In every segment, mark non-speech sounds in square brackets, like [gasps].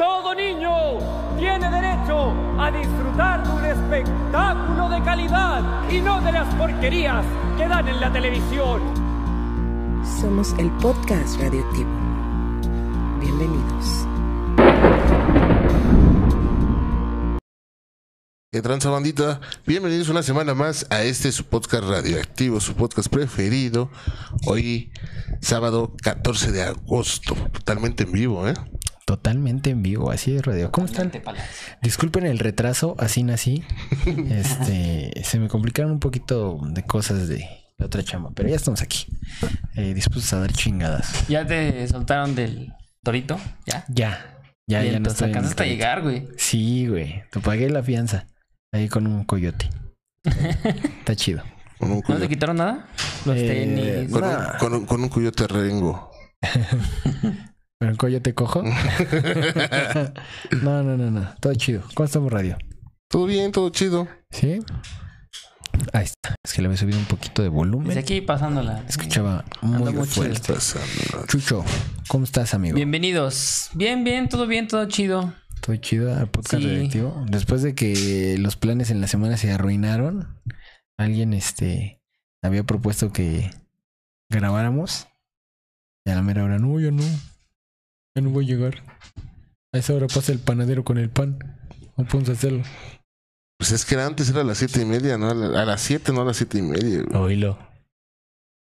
Todo niño tiene derecho a disfrutar de un espectáculo de calidad y no de las porquerías que dan en la televisión. Somos el podcast radioactivo. Bienvenidos. ¿Qué tranza bandita? Bienvenidos una semana más a este su podcast radioactivo, su podcast preferido. Hoy, sábado 14 de agosto, totalmente en vivo, ¿eh? Totalmente en vivo, así de radio. ¿Cómo están? Disculpen el retraso, así nací. [laughs] Este, se me complicaron un poquito de cosas de la otra chamba, pero ya estamos aquí, eh, dispuestos a dar chingadas. ¿Ya te soltaron del torito? ¿Ya? Ya, ya, ya no te estoy en el alcanzaste a torito. llegar, güey. Sí, güey, te pagué la fianza ahí con un coyote. [laughs] Está chido. Con un, ¿No te quitaron nada? Los Eh, tenis. con un- Nah. con un- con un coyote rengo. ¿Pero un coyote cojo? [laughs] no, no, no, no. Todo chido. ¿Cómo estamos, radio? Todo bien, todo chido. ¿Sí? Ahí está. Es que le había subido un poquito de volumen. Desde aquí pasándola. Escuchaba muy muy fuerte. Chucho, ¿cómo estás, amigo? Bienvenidos. Bien, bien, todo bien, todo chido. Todo chido al podcast Sí. Después de que los planes en la semana se arruinaron, alguien este había propuesto que grabáramos. Y a la mera hora, no, yo no. Ya no voy a llegar. A esa hora pasa el panadero con el pan. No podemos hacerlo. Pues es que era antes era a las siete y media, ¿no? A la- a las siete, no a las siete y media. güey. Oílo.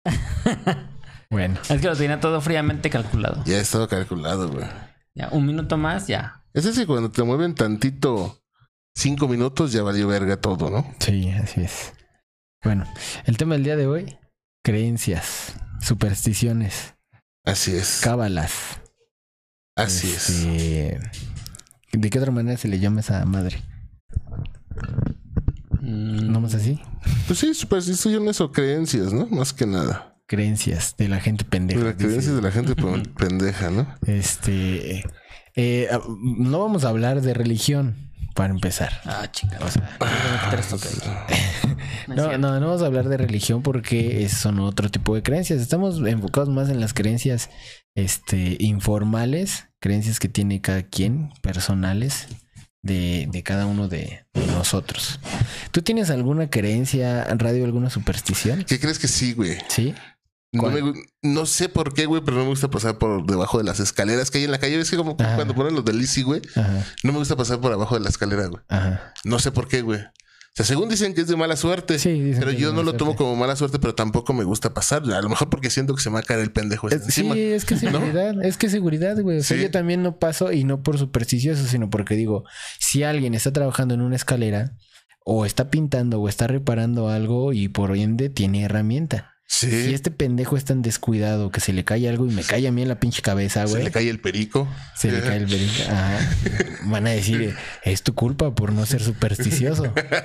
[laughs] bueno, Es que lo tenía todo fríamente calculado. Ya estaba calculado, güey. Ya, un minuto más, ya. Es decir, cuando te mueven tantito, cinco minutos, ya valió verga todo, ¿no? sí, así es. Bueno, el tema del día de hoy, creencias, supersticiones, Así es. cábalas. Así es. Este, ¿De qué otra manera se le llama esa madre? Mm, ¿No más así? Pues sí, supersticiones o creencias, ¿no? Más que nada. Creencias de la gente pendeja. Las creencias de la gente pe- [laughs] pendeja, ¿no? Este. Eh, ah, no vamos a hablar de religión para empezar. Ah, chingada. O sea, Tengo que quitar esto que hay. [laughs] No no, no, no vamos a hablar de religión porque son otro tipo de creencias. Estamos enfocados más en las creencias este, informales, creencias que tiene cada quien, personales, de, de cada uno de nosotros. ¿Tú tienes alguna creencia, Radio, alguna superstición? ¿Qué crees que sí, güey? Sí. No, me no sé por qué, güey, pero no me gusta pasar por debajo de las escaleras que hay en la calle. Es que como Ajá. cuando ponen los del Easy, güey, Ajá, no me gusta pasar por abajo de la escalera, güey. ajá. No sé por qué, güey. O sea, según dicen que es de mala suerte. Sí, dicen pero yo no lo tomo como mala suerte, pero tampoco me gusta pasar. A lo mejor porque siento que se me va a caer el pendejo este Es- sí, encima. es que seguridad, es que seguridad, güey. O sea, Sí. yo también no paso y no por supersticioso, sino porque digo, si alguien está trabajando en una escalera o está pintando o está reparando algo y por ende tiene herramienta. Sí. Si este pendejo es tan descuidado que se le cae algo y me cae a mí en la pinche cabeza, se güey. le cae el perico. Se le cae el berico. Ajá. Van a decir, es tu culpa por no ser supersticioso.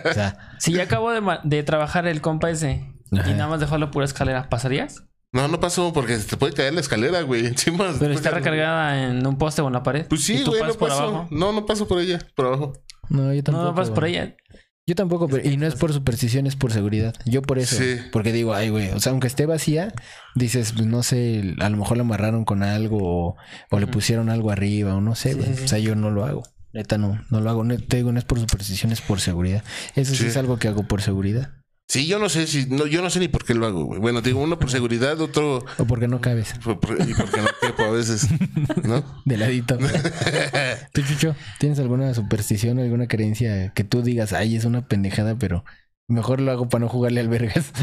O sea, Si ya acabo de, trabajar el compa ese Ajá. y nada más dejó la pura escalera, ¿pasarías? No, no pasó porque se te puede caer la escalera, güey. [laughs] Encima. Pero está recargada en un poste o en la pared. Pues ¿Y sí, güey, no por paso. No, no paso por ella, por abajo. no, yo No, tampoco. no pasas por güey. ella. Yo tampoco, pero- y no es por superstición, es por seguridad. Yo por eso. Sí. Porque digo, ay, güey, o sea, aunque esté vacía, dices, pues, no sé, a lo mejor la amarraron con algo o, o le pusieron algo arriba o no sé, güey. sí, sí. O sea, yo no lo hago. Neta, no, no lo hago. No, te digo, no es por superstición, es por seguridad. Eso sí, Sí. es algo que hago por seguridad. Sí, yo no sé si. No, yo no sé ni por qué lo hago, güey. Bueno, digo, uno por seguridad, otro. O porque no cabes. por- por- y porque no quepo a veces. ¿No? [laughs] De ladito. [laughs] ¿Tú, Chucho, tienes alguna superstición o alguna creencia que tú digas, ay, es una pendejada, pero mejor lo hago para no jugarle al vergas? [laughs]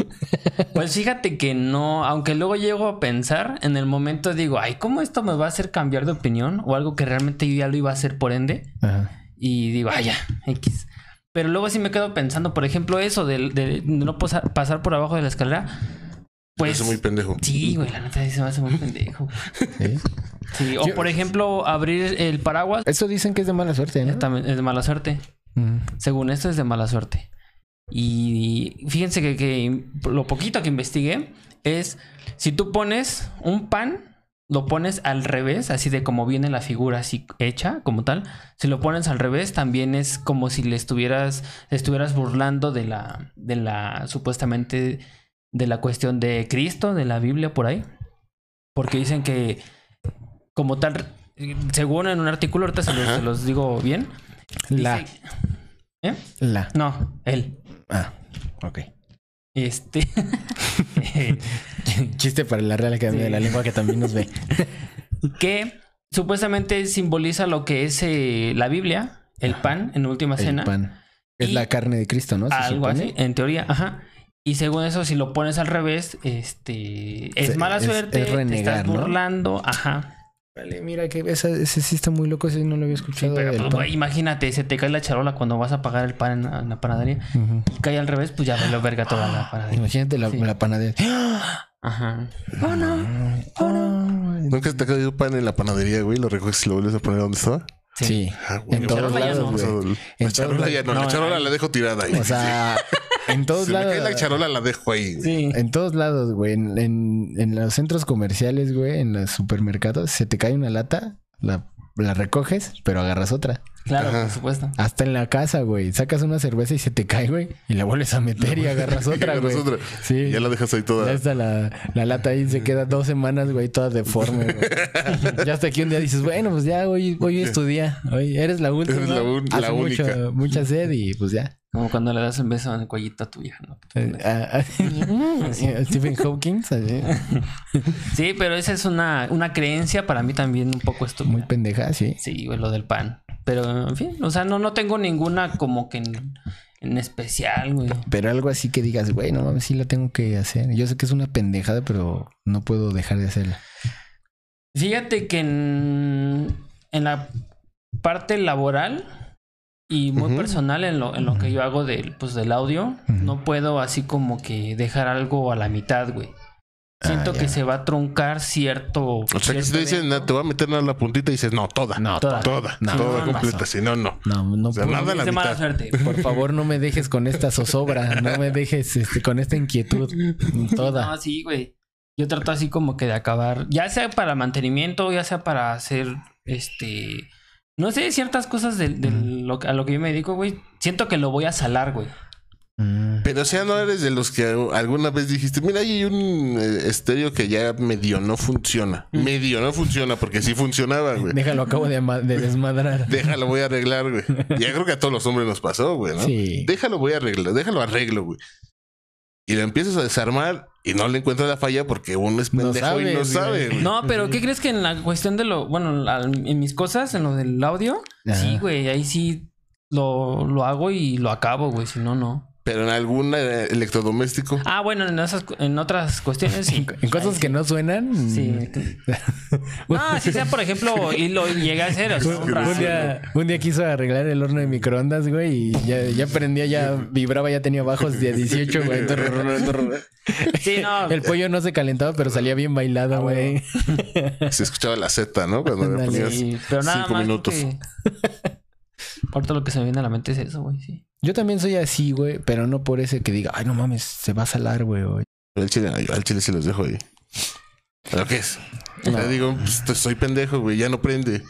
Pues fíjate que no, aunque luego llego a pensar, en el momento digo, ay, ¿cómo esto me va a hacer cambiar de opinión? O algo que realmente yo ya lo iba a hacer por ende. Ajá. Y digo, ay, ya, X. Pero luego sí me quedo pensando, por ejemplo, eso de, de no pasar, pasar por abajo de la escalera. Pues. es muy pendejo. Sí, güey, la neta sí se me hace muy pendejo. [laughs] ¿Sí? Sí, o Yo- por ejemplo, abrir el paraguas Eso dicen que es de mala suerte, ¿no? también es de mala suerte. Ujú. Según esto es de mala suerte. Y fíjense que, que lo poquito que investigué es si tú pones un pan, lo pones al revés, así de como viene la figura así hecha, como tal. Si lo pones al revés, también es como si le estuvieras, le estuvieras burlando de la, de la, supuestamente, de la cuestión de Cristo, de la Biblia por ahí. Porque dicen que como tal, según en un artículo, ahorita se los, Ajá. se los digo bien. La. dice- ¿Eh? La. No, él. Ah, ok. Este. [laughs] [laughs] Chiste para la Real Academia Sí. de la Lengua que también nos ve. [laughs] que supuestamente simboliza lo que es eh, la Biblia, el pan en última El cena. pan. Es Y- la carne de Cristo, ¿no? Se Algo supone. así, en teoría, ajá. Y según eso, si lo pones al revés, este es Se- mala es- suerte, es renegar, te estás ¿no? burlando, ajá. Vale, mira que ese sí está muy loco, ese no lo había Sí, escuchado. pero del pues, imagínate, se te cae la charola cuando vas a pagar el pan en la, en la panadería y cae al revés, pues ya me lo verga toda la [gasps] panadería. Imagínate la, Sí. la panadería. [gasps] [laughs] Ajá. Oh, ¿Nunca te ha caído pan en la panadería, güey? Lo recoges y lo vuelves a poner donde estaba. Sí. Ah, güey, En no, todos no, lados, no, güey. La charola ya no, no, la charola la dejo tirada ahí. O sea, [laughs] en todos Si me lados. cae la charola la dejo ahí. güey. Sí. En todos lados, güey. En, en- en los centros comerciales, güey, en los supermercados, se te cae una lata, la, la recoges, pero agarras otra. Claro, Ajá. por supuesto. Hasta en la casa, güey. Sacas una cerveza y se te cae, güey. Y la vuelves a meter y agarras [laughs] otra, Agarras güey. otra. Sí. Ya la dejas ahí Ya toda. está la, la lata ahí, se queda dos semanas, güey, toda deforme, güey. [laughs] ya hasta que un día dices, bueno, pues ya, hoy, hoy es tu día. Hoy eres la última. Eres la un- la mucho- única. mucha sed y pues ya. Como cuando le das un beso en el cuellito a tu vieja, ¿no? Eh, [laughs] Stephen Hawking, así, Sí, pero esa es una, una creencia para mí también un poco estúpida. muy pendeja, sí. Sí, güey, lo del pan. Pero, en fin, o sea, no, no tengo ninguna como que en, en especial, güey. Pero algo así que digas, güey, no mames, sí la tengo que hacer. Yo sé que es una pendejada, pero no puedo dejar de hacerla. Fíjate que en, en la parte laboral y muy personal en lo, en lo que yo hago del, pues, del audio, no puedo así como que dejar algo a la mitad, güey. Siento Ah, que se va a truncar cierto. O sea, que si te dicen, evento. "No, te voy a meter nada en la puntita y dices, no, toda. No, Toda. Toda. No, toda no, completa. Si no, no. No, no O sea, nada a la mitad. suerte. [laughs] Por favor, no me dejes con esta zozobra. No me dejes este, con esta inquietud. Toda. No, sí, güey. Yo trato así como que de acabar, ya sea para mantenimiento, ya sea para hacer, este, no sé, ciertas cosas de, de lo, que- a lo que yo me dedico, güey. Siento que lo voy a salar, güey. Mm. Pero o sea, no eres de los que alguna vez dijiste, mira, hay un eh, estéreo que ya medio no funciona. Mm. Medio no funciona porque sí funcionaba, güey. Déjalo, acabo de, desmadrar. [laughs] Déjalo, voy a arreglar, güey. Ya creo que a todos los hombres nos pasó, güey, ¿no? Sí. Déjalo, voy a arreglar, déjalo arreglo, güey. Y lo empiezas a desarmar y no le encuentras la falla porque uno es No pendejo y no sabe, güey. No, pero ¿qué crees que en la cuestión de lo, bueno, en mis cosas, en lo del audio? Ajá. Sí, güey, ahí sí lo, lo hago y lo acabo, güey, si no, no. Pero en algún eh, electrodoméstico. Ah, bueno, en, esas, en otras cuestiones sí. [laughs] En cosas que no suenan. Sí. [laughs] No, si sea, por ejemplo, y lo llega a hacer, o sea, [laughs] un Un día, un día quiso arreglar el horno de microondas, güey, y ya, ya prendía, ya vibraba, ya tenía bajos de 18, güey. Sí, no. El pollo no se calentaba, pero salía bien bailado, güey. Se escuchaba la Z, ¿no? Cuando le ponías Sí, pero nada cinco más minutos. que... Ahorita lo que se me viene a la mente es eso, güey, sí. Yo también soy así, güey, pero no por ese que diga, ay, no mames, se va a salar, güey. al chile, al chile sí los dejo ahí. ¿Pero qué es? No. Le digo, pues, soy pendejo, güey, ya no prende.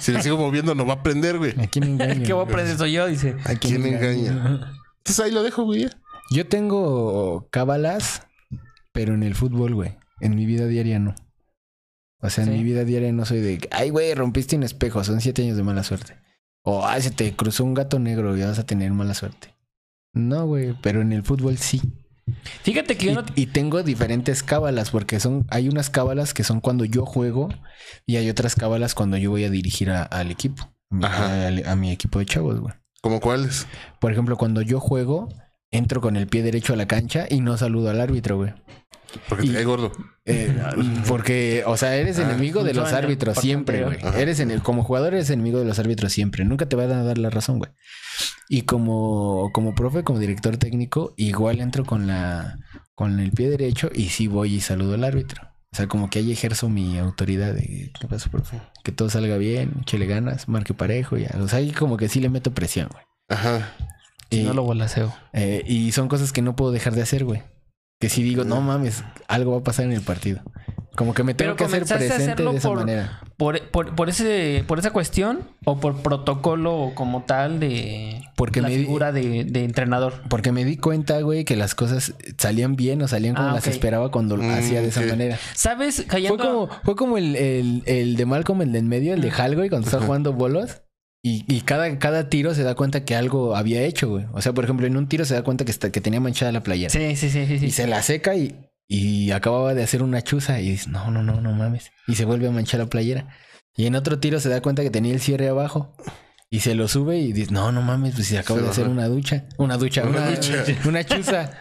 Si le sigo moviendo, no va a prender, güey. ¿A quién engaño? [laughs] ¿Qué voy a aprender soy yo? Dice. ¿A quién engaña? Entonces ahí lo dejo, güey. ya. Yo tengo cábalas, pero en el fútbol, güey. En mi vida diaria no. O sea, en mi vida diaria no soy de, ay, güey, rompiste un espejo, son siete años de mala suerte. O, ay, se te cruzó un gato negro y vas a tener mala suerte. No, güey, pero en el fútbol sí. Fíjate que yo Y, no... y tengo diferentes cábalas, porque son, hay unas cábalas que son cuando yo juego y hay otras cábalas cuando yo voy a dirigir a- al equipo. A, a mi equipo de chavos, güey. ¿Cómo cuáles? Por ejemplo, cuando yo juego, entro con el pie derecho a la cancha y no saludo al árbitro, güey. Porque Y- te cae gordo. Eh, porque, o sea, eres Ah, enemigo de los árbitros siempre, güey. Eres en como jugador eres enemigo de los árbitros siempre. Nunca te van a dar la razón, güey. Y como, como profe, como director técnico, igual entro con la con el pie derecho y sí voy y saludo al árbitro. O sea, como que ahí ejerzo mi autoridad de ¿qué pasa, profe? Que todo salga bien, le ganas, marque parejo, ya. O sea, ahí como que sí le meto presión, güey. Ajá. Si Y- no lo volaseo. eh, y son cosas que no puedo dejar de hacer, güey. Que si digo, no mames, algo va a pasar en el partido. Como que me tengo Pero que hacer presente de esa por- manera. Por, por, por ese, por esa cuestión o por protocolo como tal de Porque la me di- figura de, de entrenador. Porque me di cuenta, güey, que las cosas salían bien o salían como Ah, las esperaba cuando lo Mm, hacía de esa ok. manera. ¿Sabes? Fue Cayendo. como, fue como el, el, el de Malcolm, el de en medio, el de Hal, güey, cuando está jugando bolos. Y, y cada, cada tiro se da cuenta que algo había hecho, güey. O sea, por ejemplo, en un tiro se da cuenta que, está, que tenía manchada la playera. Sí, sí, sí, sí. sí. Y se la seca y, y acababa de hacer una chuza y dice, no, no, no, no mames. Y se vuelve a manchar la playera. Y en otro tiro se da cuenta que tenía el cierre abajo. Y se lo sube y dice, no, no mames, pues si acabo Se de hacer una ducha. Una ducha, Una una, ducha. [laughs] una chuza.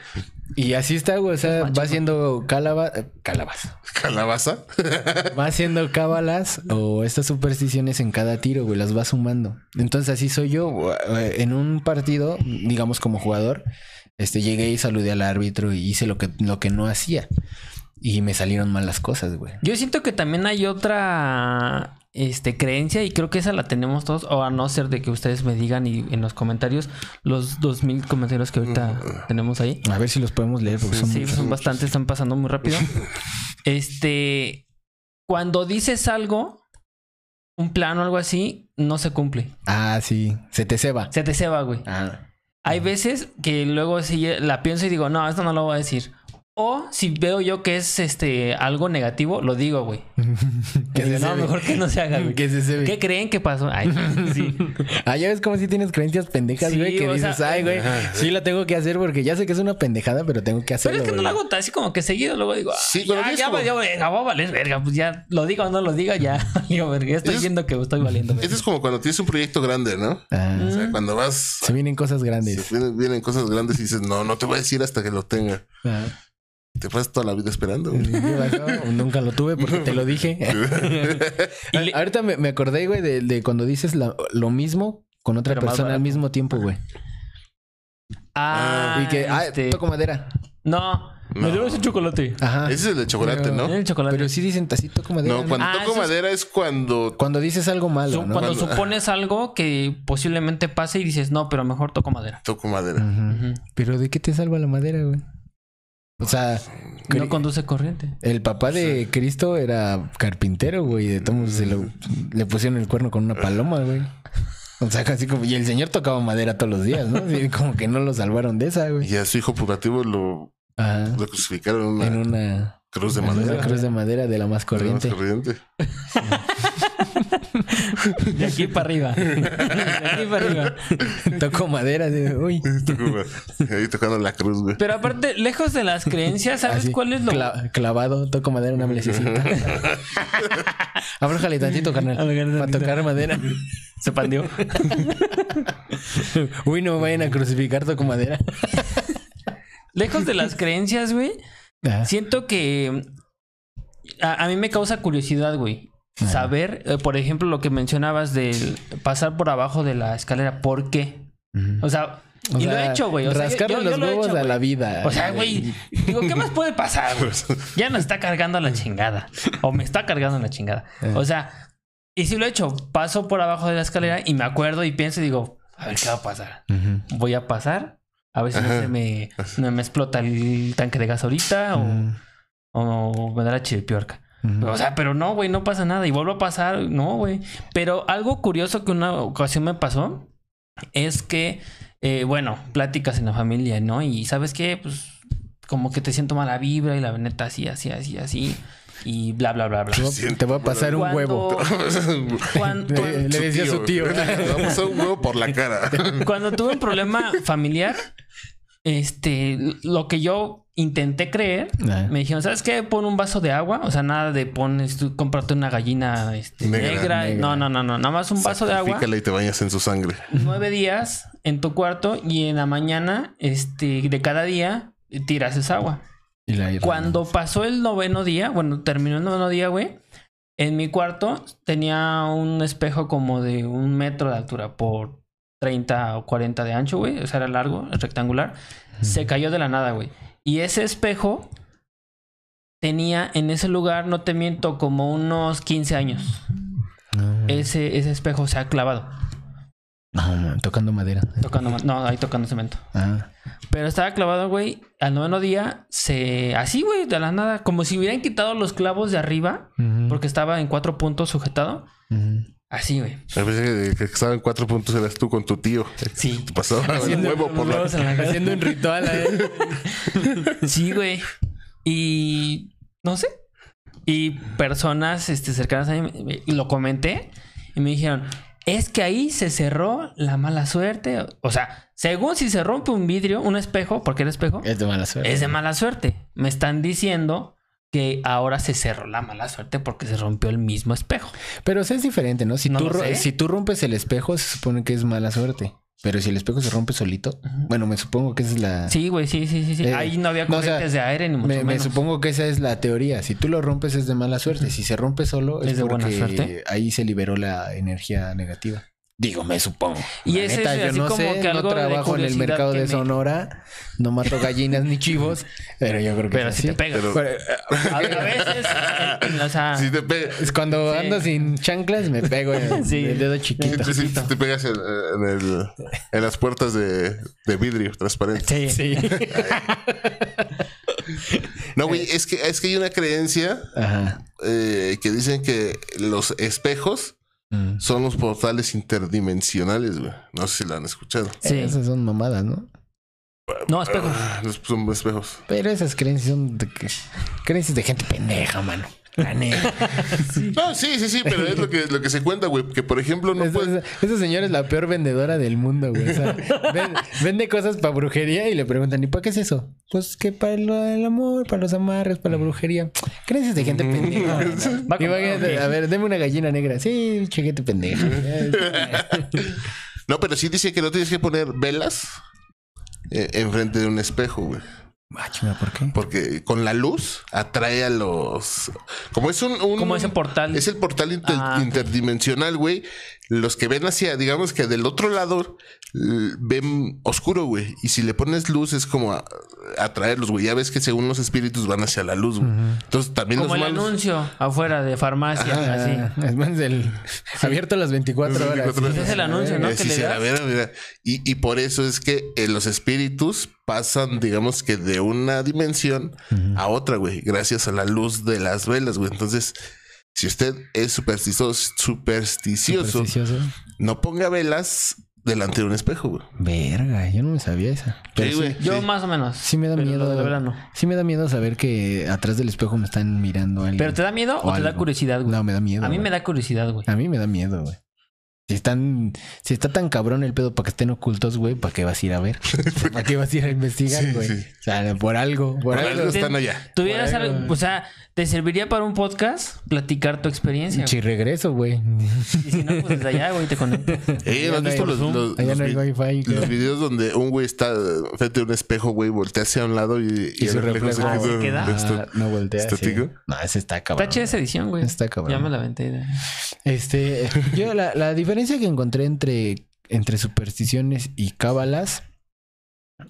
Y así está, güey. O sea, va haciendo calaba, eh, calabas. ¿Calabaza? [laughs] Va haciendo cábalas o estas supersticiones en cada tiro, güey. Las va sumando. Entonces así soy yo. eh, En un partido, digamos como jugador, este, llegué y saludé al árbitro y hice lo que, lo que no hacía. Y me salieron mal las cosas, güey. Yo siento que también hay otra este, creencia y creo que esa la tenemos todos, o a no ser de que ustedes me digan y en los comentarios, los dos mil comentarios que ahorita tenemos ahí. A ver si los podemos leer porque son Sí, muchos. son bastantes, están pasando muy rápido. [laughs] Este, cuando dices algo, un plan o algo así, no se cumple. Ah, sí. Se te ceba. Se te ceba, güey. Ah. Hay veces que luego sí la pienso y digo, no, esto no lo voy a decir. O si veo yo que es este algo negativo, lo digo, güey. [laughs] Que se no, mejor que no se haga, güey. Que se cebe. ¿Qué creen que pasó? Ay, [laughs] sí. [laughs] Ah, ya ves como si tienes creencias pendejas, Sí, güey, que o sea, dices, ay, güey, sí la tengo que hacer porque ya sé que es una pendejada, pero tengo que hacerlo. Pero es que no lo hago tan así como que seguido. Luego digo, Sí, ya, ya como- valió verga, voy a valer verga. Pues ya lo diga o no lo diga, ya valió verga. Ya estoy Eso es- viendo que estoy valiendo verga. Eso es como cuando tienes un proyecto grande, ¿no? Ah, O sea, cuando vas... se vienen cosas grandes. se vienen, vienen cosas grandes y dices, no, no te voy a decir hasta que lo tenga. Ah. Te pasas toda la vida esperando. güey. Nunca lo tuve porque te lo dije. [laughs] Y le- Ahorita me, me acordé, güey, de, de cuando dices la- lo mismo con otra Pero persona al mismo tiempo, güey. Ah, y que, ah, este, toco madera. No, me No. debes un chocolate. Ajá. Ese es el de chocolate, Pero- ¿no? El chocolate. Pero sí dicen así, toco madera. No, cuando Ah, toco es- madera es cuando... Cuando dices algo malo, Su- ¿no? Cuando Cuando- supones algo que posiblemente pase y dices, no, pero mejor toco madera. Toco madera. Pero ¿de qué te salva la madera, güey? O sea, No conduce corriente. el papá de Cristo era carpintero, güey. De todos se lo- le pusieron el cuerno con una paloma, güey. O sea, así como... Y el señor tocaba madera todos los días, ¿no? [laughs] Y como que no lo salvaron de esa, güey. Y a su hijo putativo lo, Ajá. lo crucificaron en una En una... cruz de en una madera. cruz de madera de la más De la más corriente. [laughs] De aquí para arriba. [laughs] De aquí para arriba. Toco madera, de, uy. Ahí tocando la cruz, güey. Pero aparte, lejos de las creencias, ¿sabes Así, cuál es lo cla- clavado, toco madera, una melececita. Abrójale [laughs] tantito, carnal. Para tocar madera. se pandeó? Uy, no me vayan a crucificar, toco madera. Lejos de las creencias, güey. Ah, Siento que a, a mí me causa curiosidad, güey. Saber, eh, por ejemplo, lo que mencionabas del pasar por abajo de la escalera. ¿Por qué? O sea, O y lo he hecho, güey. O sea, yo- rascarle yo- yo los lo he huevos hecho, a la vida. O sea, güey, digo, ¿qué más puede pasar, güey? [laughs] Ya nos está cargando la chingada. O me está cargando la chingada. Eh. O sea, y si lo he hecho, paso por abajo de la escalera y me acuerdo y pienso y digo, a ver qué va a pasar. Voy a pasar, a ver si no se me, no me explota el tanque de gas ahorita o, o me da la chiripiorca. O sea, pero no, güey, no pasa nada. Y vuelvo a pasar, no, güey. Pero algo curioso que una ocasión me pasó es que, eh, bueno, pláticas en la familia, ¿no? Y sabes qué, pues como que te siento mala vibra y la neta así, así, así, así. Y bla, bla, bla, bla. Te voy a- pasar un huevo. [laughs] Cuando, Le- le decía a su tío. [laughs] Vamos a un huevo por la cara. cuando tuve un problema familiar, este, lo que yo intenté creer, me dijeron, ¿sabes qué? Pon un vaso de agua, o sea, nada de pones, tú cómprate una gallina este, Negra, negra. negra. No, no, no, no, nada más un vaso de agua, y te bañas en su sangre. nueve días en tu cuarto y en la mañana, este, de cada día, tiras esa agua. Y la- Cuando pasó el noveno día, bueno, terminó el noveno día, güey. En mi cuarto tenía un espejo como de un metro de altura por 30 o 40 de ancho, güey. O sea, era largo, rectangular. Se cayó de la nada, güey. Y ese espejo tenía en ese lugar, no te miento, como unos 15 años. Ah. Ese, ese espejo se ha clavado. No, tocando madera. Tocando, no, ahí tocando cemento. Ah. Pero estaba clavado, güey. Al noveno día, se. Así, güey, de la nada. Como si hubieran quitado los clavos de arriba. Porque estaba en cuatro puntos sujetado. ujú. Así, güey. A veces que, que estaba en cuatro puntos eras tú con tu tío. Sí. Te pasaba el Haciendo huevo por la... la. Haciendo un ritual a él. [laughs] Sí, güey. Y no sé. Y personas este, cercanas a mí lo comenté y me dijeron, es que ahí se cerró la mala suerte. O sea, según si se rompe un vidrio, un espejo, porque el espejo Es de mala suerte. es de mala suerte. Me están diciendo que ahora se cerró la mala suerte porque se rompió el mismo espejo. Pero es diferente, ¿no? Si, No tú, si tú rompes el espejo, se supone que es mala suerte. Pero si el espejo se rompe solito, bueno, me supongo que esa es la... Sí, güey, sí, sí, sí. sí. Eh, ahí no había no, o sea, corrientes de aire ni mucho Me, me menos. supongo que esa es la teoría. Si tú lo rompes es de mala suerte. Si se rompe solo es, ¿Es de buena suerte? ahí se liberó la energía negativa. Digo, me supongo. Y La es neta, ese, yo así no como sé, que algo no trabajo en el mercado de me- Sonora, no mato gallinas ni chivos, pero yo creo que Pero es si te así. pega. Pero- Pero, A, veces, o sea, Si te, pe- es cuando Sí. ando sin chanclas me pego en [laughs] Sí. el dedo chiquito. te- si te pegas en, en el- en las puertas de, de vidrio transparente. sí. Sí. [laughs] No, güey, es que, es que hay una creencia Ajá. eh, que dicen que los espejos Mm. son los portales interdimensionales, güey. No sé si lo han escuchado. Sí. Esas son mamadas, ¿no? No, espejos. Ah, son espejos. Pero esas creencias son de que- creencias de gente pendeja, mano. La neta. [laughs] No, sí, sí, sí, pero es lo que, lo que se cuenta, güey. Que por ejemplo, no Esa, puedes. esa- esa señora es la peor vendedora del mundo, güey. O sea, [laughs] ven- vende cosas para brujería y le preguntan, ¿y para qué es eso? Pues que para lo- el amor, para los amarres, para la brujería. Creencias de gente pendeja. [laughs] Va Imagínate, ok. a ver, deme una gallina negra. Sí, chequete pendeja. No, pero sí dice que no tienes que poner velas eh, enfrente de un espejo, güey. Ah, ¿por qué? Porque con la luz atrae a los. Como es un. un- Como ese portal. Es el portal inter- Ah, interdimensional, güey. Los que ven hacia, digamos que del otro lado, ven oscuro, güey. Y si le pones luz, es como a- atraerlos, güey. Ya ves que según los espíritus van hacia la luz, güey. Entonces también Como los el malos. anuncio afuera de farmacia, así. Ah, es más del abierto las 24 Las horas. 24 horas. Es el anuncio, ¿no? Eh, Que sí, le das. y por eso es que eh, los espíritus pasan, digamos que de una dimensión a otra, güey, gracias a la luz de las velas, güey. Entonces, si usted es supersticioso, supersticioso, Supersticioso. no ponga velas delante de un espejo, güey. Verga, yo no me sabía esa. Pero Sí, güey. Yo sí. más o menos. Sí me da Pero miedo. de. Sí me da miedo saber que atrás del espejo me están mirando alguien. ¿Pero te da miedo o, te da curiosidad, güey? No, me da miedo. A mí güey. me da curiosidad, güey. A mí me da miedo, güey. Si están, si está tan cabrón el pedo para que estén ocultos, güey, ¿para qué vas a ir a ver? [laughs] ¿Para qué vas a ir a investigar, Sí, güey? sí. O sea, por algo, por, Por algo. algo están allá. ¿Tuvieras algo, o sea, te serviría para un podcast platicar tu experiencia? Si regreso, güey. Y si no, pues desde allá, güey, te conectas. [laughs] Eh, ¿no Allá ¿Has visto los, los- Allá los no hay vi- wifi. los videos donde un güey está frente a un espejo, güey, voltea hacia un lado y, Y el su reflejo reflejo se se queda. Ah, no voltea. ¿Está sí. No, ese está cabrón. Está chida esa edición, güey. Está cabrón. Ya me la aventé. Este, yo la, la diferencia que encontré entre, entre supersticiones y cábalas,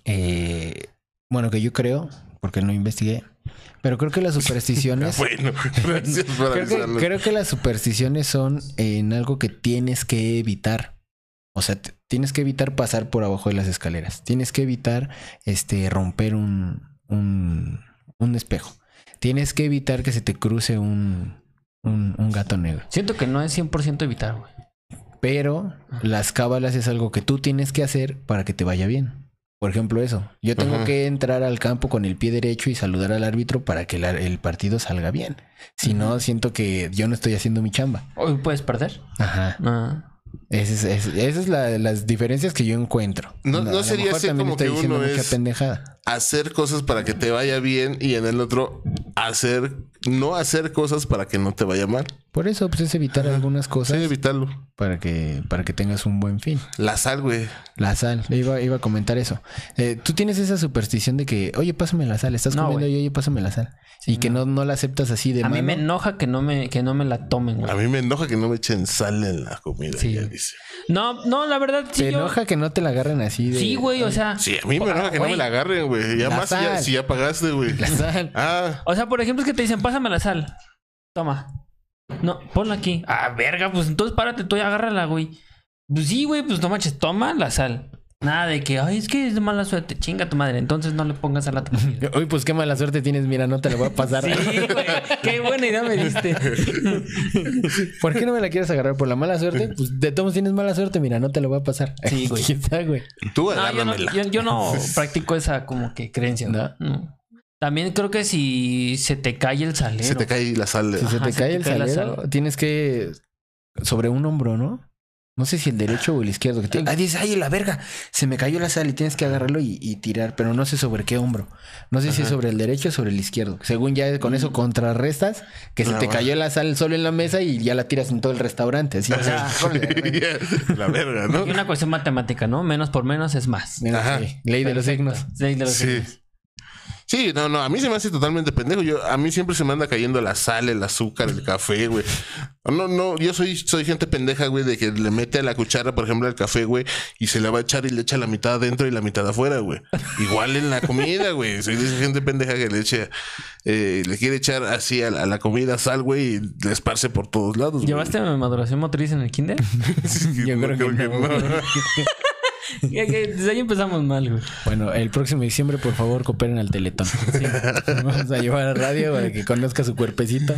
eh, bueno, que yo creo, porque no investigué, pero creo que las [laughs] supersticiones, Bueno, [laughs] gracias por creo, que, avisarnos. creo que las supersticiones son en algo que tienes que evitar. O sea, tienes que evitar pasar por abajo de las escaleras. Tienes que evitar este romper un, un, un espejo. Tienes que evitar que se te cruce un, un, un gato negro. Siento que no es 100% evitar, güey. Pero las cábalas es algo que tú tienes que hacer para que te vaya bien. Por ejemplo, eso. Yo tengo Ajá. que entrar al campo con el pie derecho y saludar al árbitro para que la- el partido salga bien. Si no, siento que yo no estoy haciendo mi chamba. Hoy puedes perder. Ajá. Ah. Esa es, es- esa es la- las diferencias que yo encuentro. No- no lo sería así como que uno es- pendejada. Hacer cosas para que te vaya bien y en el otro hacer no hacer cosas para que no te vaya mal. Por eso, pues es evitar algunas Sí, cosas evitarlo. para que, para que tengas un buen fin. La sal, güey. La sal, iba, iba a comentar eso. Eh, Tú tienes esa superstición de que, oye, pásame la sal, estás No, comiendo y oye, pásame la sal. y que no, no la aceptas así de A mano. mí me enoja que no me, que no me la tomen, güey. A mí me enoja que no me echen sal en la comida. Sí. ya dice. No, no, la verdad sí. ¿Te yo- enoja que no te la agarren así de... Sí, güey, o sea. Sí, a mí me enoja que no me la agarren, güey. Ya La más si ya, sal. si ya pagaste, güey. [laughs] La sal. Ah, O sea, por ejemplo, es que te dicen, pásame la sal. Toma. No, ponla aquí. Ah, verga, pues entonces párate tú y agárrala, güey. Pues sí, güey, pues no manches, toma la sal. Nada de que, ay, es que es de mala suerte. Chinga tu madre. Entonces no le pongas a tu comida. [laughs] Uy, pues qué mala suerte tienes, mira, no te la voy a pasar. Sí, güey. Qué buena idea me diste. [laughs] ¿Por qué no me la quieres agarrar por la mala suerte? Pues de todos tienes mala suerte, mira, no te la voy a pasar. [laughs] Sí, güey. Está, güey. Tú No, yo no, agárramela. yo, yo no practico esa como que creencia. ¿No? No. También creo que si se te cae el salero. Se te cae la sal. Si se Ajá, te se cae te el cae la salero, sal. tienes que sobre un hombro, ¿no? No sé si el derecho o el izquierdo. Que te... Ah, dices, ay, la verga, se me cayó la sal y tienes que agarrarlo y, y tirar, pero no sé sobre qué hombro. No sé si es sobre el derecho o sobre el izquierdo. Según ya con eso contrarrestas que se Ah, te cayó la sal solo en la mesa y ya la tiras en todo el restaurante. Así, o sea, [laughs] [laughs] la verga, ¿no? Y una cuestión matemática, ¿no? Menos por menos es más. mira, Ajá. sí, ley de los signos. Ley de los Sí. signos. Sí, no, no, a mí se me hace totalmente pendejo. Yo, a mí siempre se me anda cayendo la sal, el azúcar, el café, güey. No, no, yo soy, soy gente pendeja, güey, de que le mete a la cuchara, por ejemplo, el café, güey, y se la va a echar y le echa la mitad adentro y la mitad afuera, güey. Igual en la comida, güey. Soy de esa gente pendeja que le eche, eh, le quiere echar así a la, a la comida sal, güey, y le esparce por todos lados. güey. ¿Llevaste maduración motriz en el kinder? [laughs] Yo creo que no. Desde ahí empezamos mal, güey. Bueno, el próximo diciembre, por favor, cooperen al Teletón. [laughs] Sí. Vamos a llevar a Radio para que conozca su cuerpecito.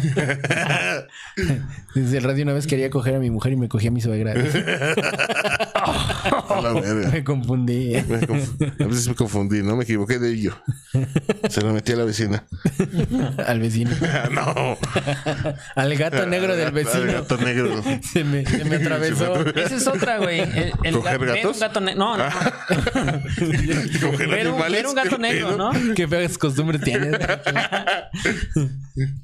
Desde el radio una vez quería coger a mi mujer y me cogía a mi suegra. A la verga. Me confundí. Me conf- A veces me confundí, ¿no? Me equivoqué de ello. Se lo metí a la vecina. Al vecino. [laughs] No. Al gato negro del Al vecino. gato negro. Se me, se me [laughs] atravesó. Esa es otra, güey. El, el ¿Coger ver gatos? un gato negro. No, no. [laughs] Ver un, animales, ver un gato ¿qué negro? ¿no? Qué feas costumbres tienes. [laughs]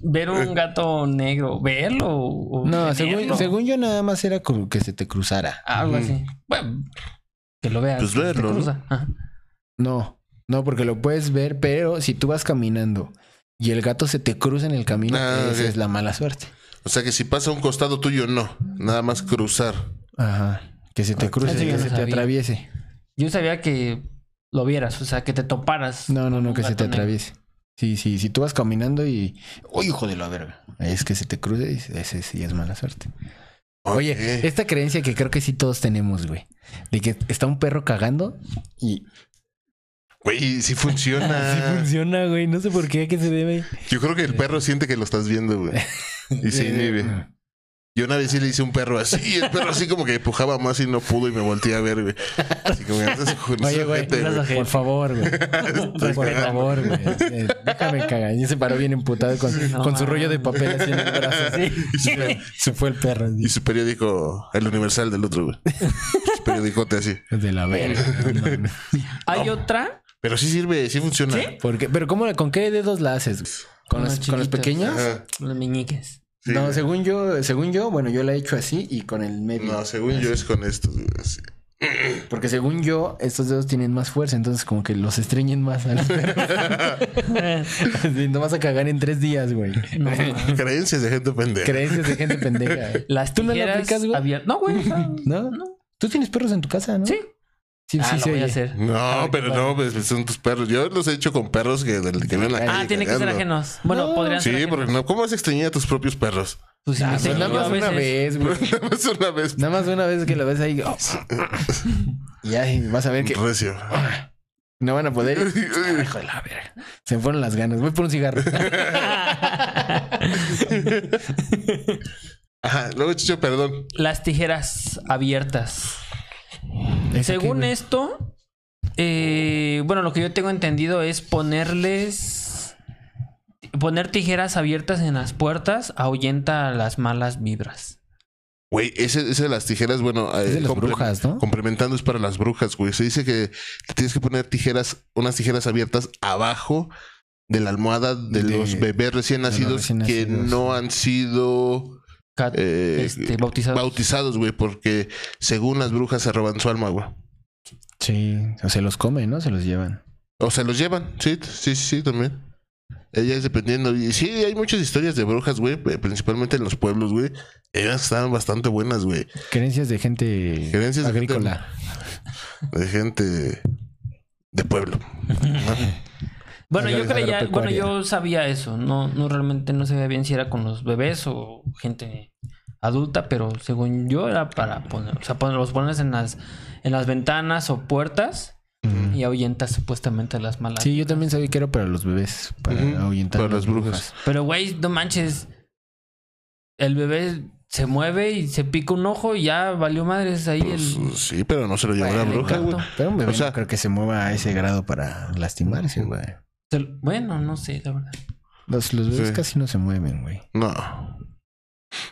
Ver un gato negro. ¿Verlo? o No, según, tenerlo. según yo nada más era como que se te cruzara. Algo así. Bueno, que lo veas. Pues que te verlo, ¿no? cruza. No, no, porque lo puedes ver, pero si tú vas caminando y el gato se te cruza en el camino, Ah, esa es la mala suerte. O sea que si pasa a un costado tuyo, no. Nada más cruzar. Ajá. Que se te cruce, Eso yo que no se te atraviese. Yo sabía que lo vieras, o sea, que te toparas. No, no, no, que se te atraviese. Sí, sí, si tú vas caminando y. ¡Uy, hijo de la verga! Es que se te cruce, ese sí es mala suerte. Oye, esta creencia que creo que sí todos tenemos, güey. De que está un perro cagando y. Güey, sí funciona. [laughs] Sí funciona, güey. No sé por qué, ¿a qué se debe? Yo creo que el perro siente que lo estás viendo, güey. Y se [laughs] inhibe. Yo una vez sí le hice un perro así, y el perro así como que empujaba más y no pudo y me volteé a ver, güey. Así como que "Estás con Oye, güey, gente, güey". por favor, güey. [laughs] Por favor, güey. Eh, Déjame cagar. Y se paró bien emputado con, no con su rollo de papel así en el brazo. Y su, [laughs] Se fue el perro. así. y su periódico, el universal del otro, güey. Su periodicote así. De la verga. no. Hay otra. Pero sí sirve, sí funciona. ¿Sí? ¿Por qué? ¿Pero cómo, con qué dedos la haces? ¿Con, Con los, los con los pequeños? Ajá. Los meñiques. Sí, no, güey. según yo, según yo, bueno, yo la he hecho así y con el medio. No, según yo es con esto, güey. así. [clears throat] Porque según yo, estos dedos tienen más fuerza, entonces como que los estreñen más a los perros. [laughs] [laughs] No vas a cagar en tres días, güey. Creencias de gente pendeja. Creencias de gente pendeja. güey. Las ¿Tú no la tijeras aplicas, güey? abier- No, güey. o sea, ¿No? Tú tienes perros en tu casa, ¿no? Sí. Sí, Ah, sí, lo se voy a hacer. No, pero no, pues son tus perros. Yo los he hecho con perros que, del, que ven la Ah, calle tiene que ser ajenos. Bueno, No. podrían ser Sí, ajenos. porque no, ¿cómo vas a extrañar a tus propios perros? Pues Ah, seguí nada más una vez, güey. [laughs] Nada más una vez. Nada más una vez que lo ves ahí. oh. [laughs] Y ahí vas a ver que Recio. [laughs] no van a poder. Ay, hijo de la verga. Se me fueron las ganas. Voy por un cigarro. Ajá, luego Chicho, perdón. Las tijeras abiertas. ¿Eso Según esto, eh, bueno, lo que yo tengo entendido es ponerles. Poner tijeras abiertas en las puertas ahuyenta las malas vibras. Güey, ese, ese de las tijeras, bueno, Es eh, de las comple- brujas, ¿no? complementando es para las brujas, güey. Se dice que tienes que poner tijeras, unas tijeras abiertas abajo de la almohada de, De- los bebés recién los nacidos que no han sido eh, este, bautizados. bautizados, güey, porque según las brujas se roban su alma, güey. Sí. O se los comen, ¿no? Se los llevan. O se los llevan, sí, sí, sí, sí, también. Ella es dependiendo. Y sí, hay muchas historias de brujas, güey, eh, principalmente en los pueblos, güey. Ellas están bastante buenas, güey. Creencias de gente Creencias de gente- agrícola. De gente de pueblo. [laughs] Bueno, yo creía, bueno, yo sabía eso. No, no realmente no sabía bien si era con los bebés o gente adulta, pero según yo era para poner, o sea, poner- los pones en las, en las ventanas o puertas y ahuyentas supuestamente a las malas. Sí, yo también sabía que era para los bebés, para ahuyentar para las las brujas. Pero, güey, no manches. El bebé se mueve y se pica un ojo y ya valió madres ahí Pues, el... sí, pero no se lo llevó la bruja, güey. Pero un bebé O sea- no creo que se mueva a ese grado para lastimarse, güey. Bueno, no sé, la verdad. Los, los bebés Sí. casi no se mueven, güey. No.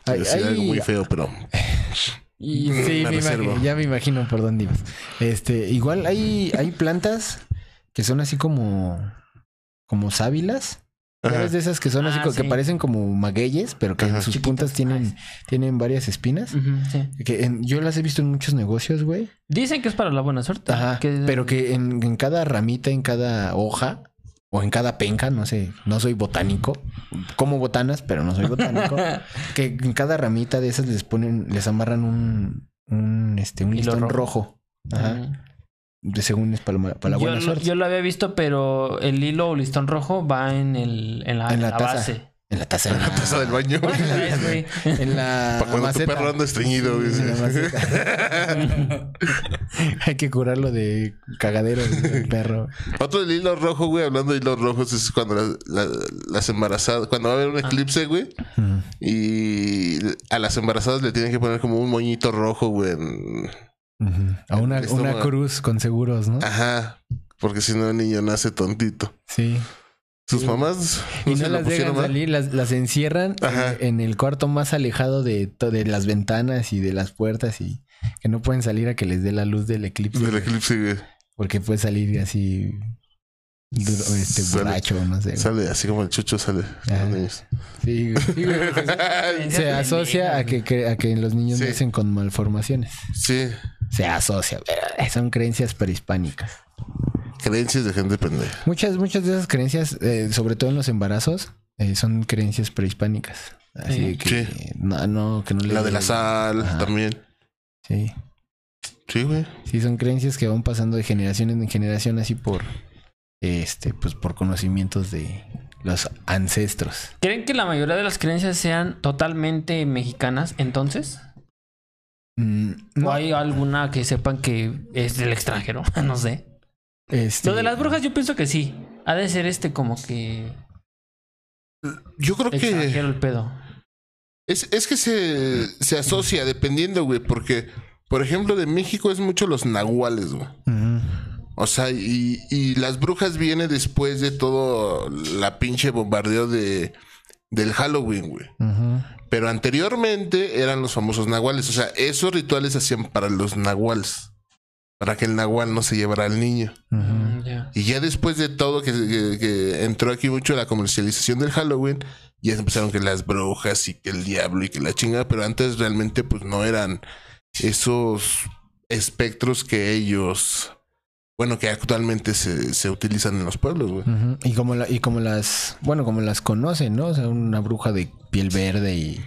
Hay- Decir algo muy feo, pero. [laughs] Y sí, Me me imagino- ya me imagino por dónde ibas. Este, igual hay, hay plantas que son así como, como sábilas. ¿Sabes de esas que son así Ah, co- que parecen como magueyes, pero que en sus Chiquitas. puntas tienen, tienen varias espinas? Sí. Que en- yo las he visto en muchos negocios, güey. Dicen que es para la buena suerte. Ajá. que- Pero que en, en cada ramita, en cada hoja, o en cada penca, no sé, no soy botánico. Como botanas, pero no soy botánico. [laughs] que en cada ramita de esas les ponen, les amarran un, un, este, un listón rojo. rojo. Ajá. De según es para, la- para la yo, buena lo- suerte. yo lo había visto, pero el hilo o listón rojo va en el en la, En la en la taza. base. En la taza. En la Taza del baño. En la Para [laughs] cuando tu maceta. perro anda estreñido, güey. [laughs] Hay que curarlo de cagadero del perro. Otro del hilo rojo, güey, hablando de hilos rojos, es cuando las, la- las embarazadas, cuando va a haber un eclipse, güey, y a las embarazadas le tienen que poner como un moñito rojo, güey. en-. A una, cruz con seguros, ¿no? Ajá, porque si no el niño nace tontito. Sí. Sus mamás Y no no se lo las dejan mal. salir, las, las encierran en, en el cuarto más alejado de, de las ventanas y de las puertas y que no pueden salir a que les dé la luz del eclipse. Del eclipse, güey. Porque puede salir así duro- este, Sale- borracho, no sé. güey. Sale así como el chucho sale. Ah. Los niños. Sí, güey. [laughs] Sí, güey, porque se asocia a que, que- a que los niños Sí. nacen con malformaciones. Sí, Se asocia. Son creencias prehispánicas. Creencias de gente pendeja. Muchas, muchas de esas creencias, eh, sobre todo en los embarazos, eh, son creencias prehispánicas. Así Sí. que Sí. no, no, que no le La de la sal Ajá. también. Sí. Sí, güey. Sí, son creencias que van pasando de generación en generación así por este, pues por conocimientos de los ancestros. ¿Creen que la mayoría de las creencias sean totalmente mexicanas entonces? Mm, no, ¿O hay alguna que sepan que es del extranjero? [laughs] no sé. Este, Lo de las brujas yo pienso que sí. Ha de ser este como que Yo creo que el pedo. es, es que se, se asocia dependiendo, güey, porque, por ejemplo, de México es mucho los nahuales, güey. O sea, y, y las brujas viene después de todo la pinche bombardeo de, del Halloween, güey. Pero anteriormente eran los famosos nahuales. O sea, esos rituales se hacían para los nahuales. Para que el nahual no se llevara al niño. Y ya después de todo, que, que- que entró aquí mucho la comercialización del Halloween, ya empezaron que las brujas y que el diablo y que la chingada, pero antes realmente pues no eran esos espectros que ellos, bueno, que actualmente se, se utilizan en los pueblos, güey. Y como la, y como las, bueno, como las conocen, ¿no? O sea, una bruja de piel verde y,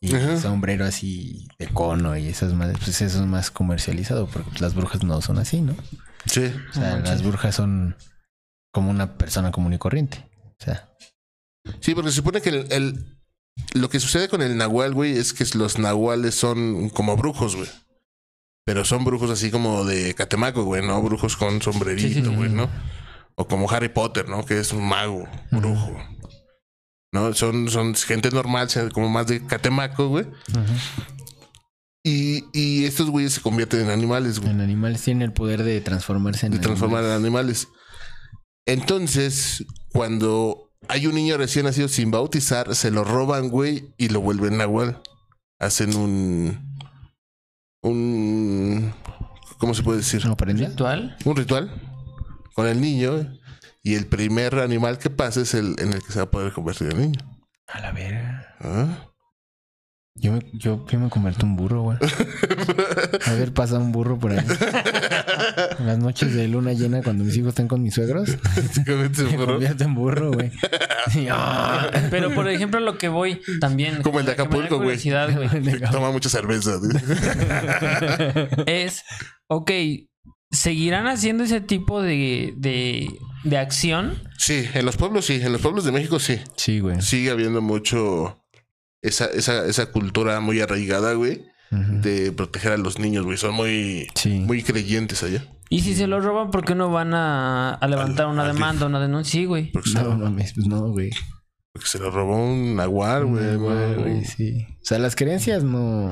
y Ajá. sombrero así de cono y esas madres, pues eso es más comercializado, porque las brujas no son así, ¿no? Sí. O sea, No manches. las brujas son como una persona común y corriente. O sea, Sí, porque se supone que el, el- lo que sucede con el nahual, güey, es que los nahuales son como brujos, güey. Pero son brujos así como de Catemaco, güey, ¿no? Brujos con Sí, sí, sombrerito, sí. güey, ¿no? O como Harry Potter, ¿no? Que es un mago, brujo. ¿No? Son, son gente normal, como más de Catemaco, güey. Y, y estos güeyes se convierten en animales, güey. en animales tienen el poder de transformarse en de transformar en animales. Entonces, cuando hay un niño recién nacido sin bautizar, se lo roban, güey, y lo vuelven nahual. Hacen un. Un. ¿Cómo se puede decir? ¿No aprendía? ¿Ritual? Un ritual con el niño. Y el primer animal que pasa es el en el que se va a poder convertir el niño. A la verga. ¿Ah? Yo me, yo, yo me convierto en burro, güey. A ver, pasa un burro por ahí. En las noches de luna llena, cuando mis hijos están con mis suegros, Básicamente, me burro. convierto en burro, güey. ¡ah! Pero por ejemplo, lo que voy también. Como el de Acapulco, güey. Toma mucha cerveza. [laughs] Es, ok, ¿seguirán haciendo ese tipo de, de, de acción? Sí, en los pueblos sí. En los pueblos de México sí. Sí, güey. Sigue habiendo mucho esa, esa, esa cultura muy arraigada, güey, de proteger a los niños, güey. Son muy, Sí. muy creyentes allá. Y si se lo roban, ¿por qué no van a, a levantar Al- una al demanda, una denuncia? Sí, güey. No mames, pues no, güey. porque se lo robó un nahual, güey. Güey, güey, sí. O sea, las creencias no.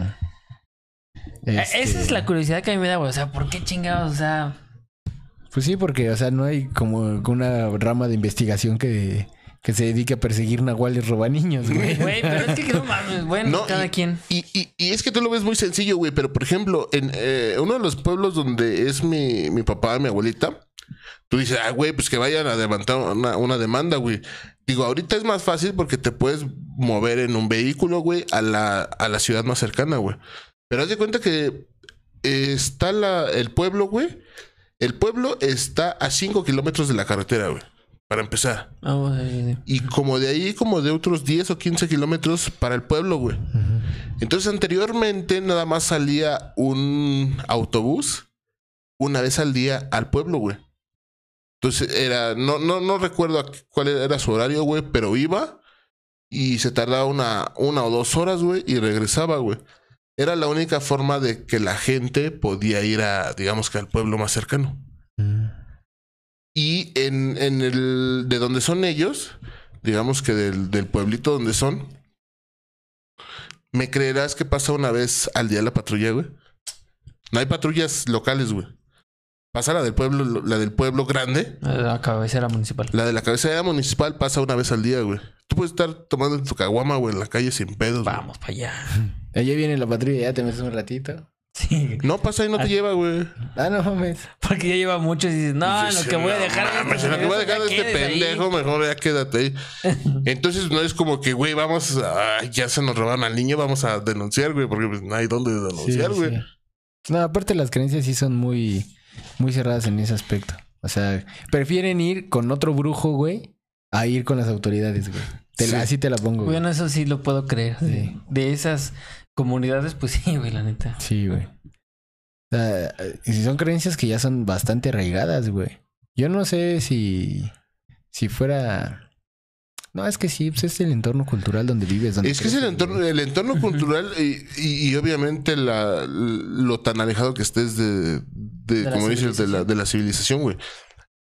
Este, Esa es la curiosidad que a mí me da, güey. O sea, ¿por qué chingados? O sea, Pues sí, porque, o sea, no hay como una rama de investigación que, que se dedique a perseguir nahuales roba niños, güey. [laughs] güey, pero es que no mames, bueno, No, cada y- quien. Y, y, y es que tú lo ves muy sencillo, güey. Pero, por ejemplo, en eh, uno de los pueblos donde es mi, mi papá, mi abuelita, tú dices, ah, güey, pues que vayan a levantar una, una demanda, güey. Digo, ahorita es más fácil porque te puedes mover en un vehículo, güey, a la, a la ciudad más cercana, güey. Pero haz de cuenta que eh, está la, el pueblo, güey. El pueblo está a 5 kilómetros de la carretera, güey. Para empezar. Ah, güey, sí, sí. Y como de ahí, como de otros 10 o 15 kilómetros para el pueblo, güey. Entonces, anteriormente nada más salía un autobús una vez al día al pueblo, güey. Entonces, era, no, no, no recuerdo cuál era su horario, güey, pero iba y se tardaba una, una o dos horas, güey, y regresaba, güey. Era la única forma de que la gente podía ir a, digamos que al pueblo más cercano. Mm. Y en, en el de donde son ellos, digamos que del, del pueblito donde son, ¿me creerás que pasa una vez al día la patrulla, güey? No hay patrullas locales, güey. Pasa la del pueblo, la del pueblo grande, La cabecera municipal. la de la cabecera municipal pasa una vez al día, güey. Tú puedes estar tomando tu caguama, güey, en la calle sin pedos. Vamos para allá. [laughs] Allá viene la patrulla, ya te metes un ratito. Sí. No pasa y no te lleva, güey. Ah, no mames. Porque ya lleva mucho y dices, no, lo que voy a "No dejar. mames, lo que voy a dejar de este quedes ahí". pendejo, mejor ya quédate ahí. [laughs] Entonces no es como que, güey, vamos a, ya se nos robaron al niño, vamos a denunciar, güey, porque pues, no hay dónde denunciar, Sí, güey. sí. No, aparte las creencias sí son muy, muy cerradas en ese aspecto. O sea, prefieren ir con otro brujo, güey, a ir con las autoridades, güey. Te la, Sí. así te la pongo, güey. Bueno, eso sí lo puedo creer. Sí. De, de esas comunidades, pues sí, güey, la neta. Sí, güey. O sea, y si son creencias que ya son bastante arraigadas, güey. Yo no sé si, si fuera... No, es que sí, pues es el entorno cultural donde vives. Donde Es que es el entorno, güey. el entorno cultural y, y- y obviamente la, lo tan alejado que estés de, de, como dices, de la, civilización. de la civilización, güey.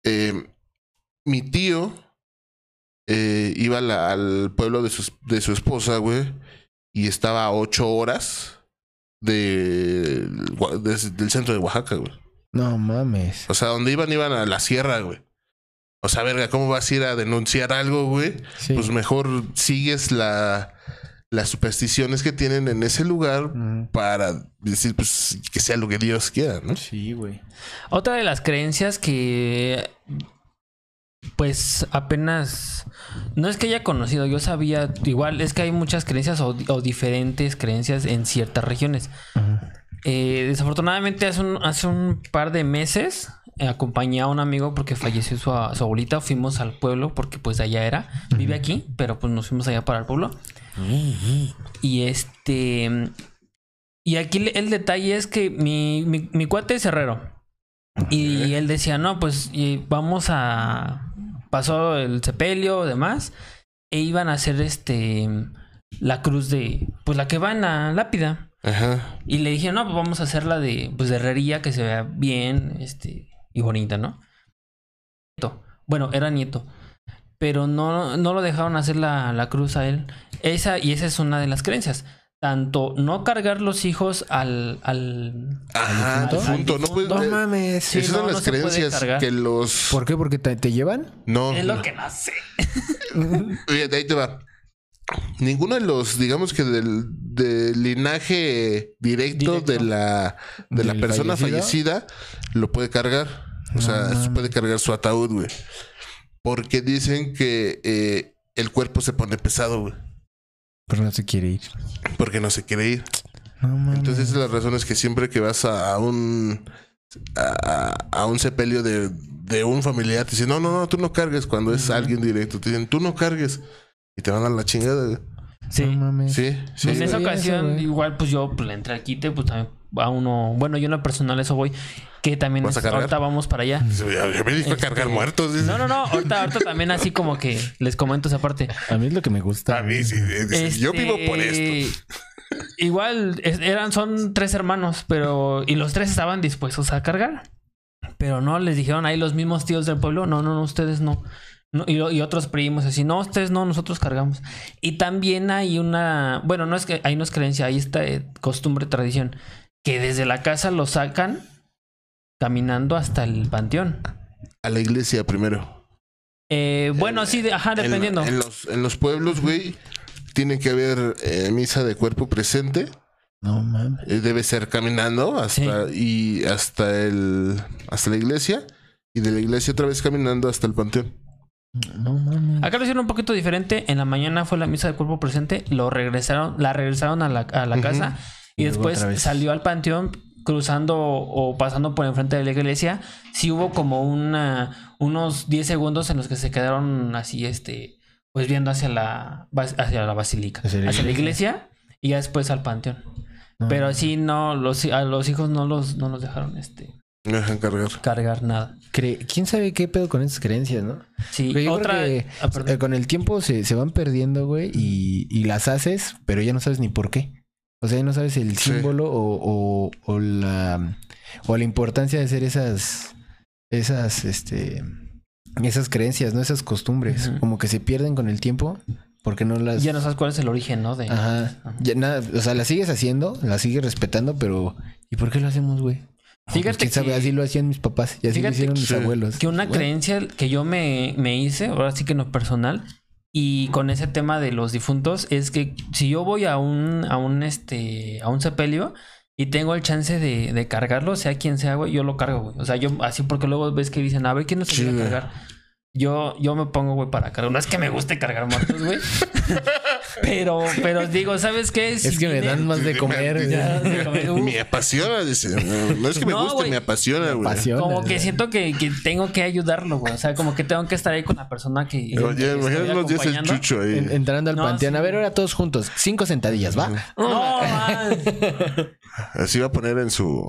Eh, mi tío eh, iba la- al pueblo de su, de su esposa, güey, y estaba a ocho horas de, de- del centro de Oaxaca, güey. No mames. O sea, donde iban, iban a la sierra, güey. O sea, verga, ¿cómo vas a ir a denunciar algo, güey? Sí. Pues mejor sigues la, las supersticiones que tienen en ese lugar para decir, pues, que sea lo que Dios quiera, ¿no? Sí, güey. Otra de las creencias que pues apenas no es que haya conocido, yo sabía, igual es que hay muchas creencias o, o diferentes creencias en ciertas regiones. Eh, desafortunadamente hace un, hace un par de meses eh, acompañé a un amigo porque falleció su, su abuelita, fuimos al pueblo porque pues de allá era, vive aquí, pero pues nos fuimos allá para el pueblo. Y este... Y aquí el detalle es que mi, mi, mi cuate es herrero. Y él decía, no, pues vamos a... Pasó el sepelio, demás. E iban a hacer este... La cruz de... Pues la que va en la lápida. Ajá. Y le dije, no, pues vamos a hacerla de, pues de herrería que se vea bien, este, y bonita, ¿no? Nieto. Bueno, era nieto. Pero no, no lo dejaron hacer la, la cruz a él. Esa, y esa es una de las creencias. Tanto no cargar los hijos al, al, Ajá, Al difunto. No mames. Sí, esas no, son las creencias que los. ¿Por qué? ¿Porque te, te llevan? No. es lo que no sé. [laughs] Oye, de ahí te va. Ninguno de los, digamos que del, del linaje directo, Directo. de la, de la ¿Del persona fallecido? fallecida lo puede cargar. O No sea, puede cargar su ataúd, güey. Porque dicen que eh, el cuerpo se pone pesado, güey. Pero no se quiere ir. Porque no se quiere ir. No mames. Entonces, esa es la razón es que siempre que vas a, a un a, a un sepelio de, de un familiar, te dicen, no, no, no, tú no cargues. Cuando es alguien directo, te dicen, tú no cargues. Y te van a la chingada. Sí. No mames. Sí, sí. en No esa eso, ocasión, igual, pues yo pues, le entré al quite, pues también a uno, bueno, yo en lo personal eso voy, que también ¿Vas a es- cargar? ahorita vamos para allá. [laughs] Ya me dijo cargar muertos. dice. No, no, no, ahorita, ahorita también así como que les comento esa parte. A mí es lo que me gusta. A mí sí, yo Este, vivo por esto. Igual es- eran, son tres hermanos, pero. Y los tres estaban dispuestos a cargar. Pero no, les dijeron ahí los mismos tíos del pueblo, no, no, no, ustedes no. No, y, y otros primos así, no, ustedes no, nosotros cargamos. Y también hay una, bueno, no es que ahí no es creencia, ahí está eh, costumbre, tradición, que desde la casa lo sacan caminando hasta el panteón. A la iglesia primero. Eh, bueno, sí, de- ajá, En- dependiendo. En, los, en los pueblos, güey, tiene que haber eh, misa de cuerpo presente. No mames. Eh, debe ser caminando hasta y hasta el hasta la iglesia y de la iglesia otra vez caminando hasta el panteón. No mames. Acá lo hicieron un poquito diferente. En la mañana fue la misa de cuerpo presente, lo regresaron, la regresaron a la, a la Ujú. casa y, después salió al panteón cruzando o pasando por enfrente de la iglesia. Sí hubo como una, unos 10 segundos en los que se quedaron así, este, pues viendo hacia la, hacia la basílica, Hacia hacia la la, iglesia y ya después al panteón. No. Pero sí, no, los, a los hijos no los, no los dejaron este, Me dejan cargar. cargar nada. Cre- ¿Quién sabe qué pedo con esas creencias, no? Sí, yo creo otra. que, ah, eh, con el tiempo se, se van perdiendo, güey, y, y las haces, pero ya no sabes ni por qué. O sea, ya no sabes el Sí. símbolo o, o, o la o la importancia de hacer esas esas este esas creencias, no esas costumbres, como que se pierden con el tiempo porque no las Ya no sabes cuál es el origen, ¿no? De, Ajá. Ya nada, o sea, las sigues haciendo, las sigues respetando, pero ¿y por qué lo hacemos, güey? Fíjate quién sabe, que- así lo hacían mis papás y así lo hicieron mis abuelos. que una Bueno, creencia que yo me, me hice, ahora sí que en lo personal, y con ese tema de los difuntos, es que si yo voy a un, a un este, a un sepelio y tengo el chance de, de cargarlo, sea quien sea, güey, yo lo cargo, güey. O sea, yo así porque luego ves que dicen, a ver quién nos Sí, ayuda a güey. cargar. Yo, yo me pongo, güey, para cargar. No es que me guste cargar muertos, güey. [laughs] pero, pero digo, ¿sabes qué? Es que me dan más de comer. Ya, de comer. Uh, Me apasiona, dice. No, no es que me No, guste, me apasiona, güey. Apasiona. Como que siento que, que tengo que ayudarlo, güey. O sea, como que tengo que estar ahí con la persona que. Pero ya, imagínate días el chucho ahí. En- entrando al No, panteón. sí. A ver, ahora todos juntos. Cinco sentadillas, ¿va? No, [laughs] man. Así va a poner en su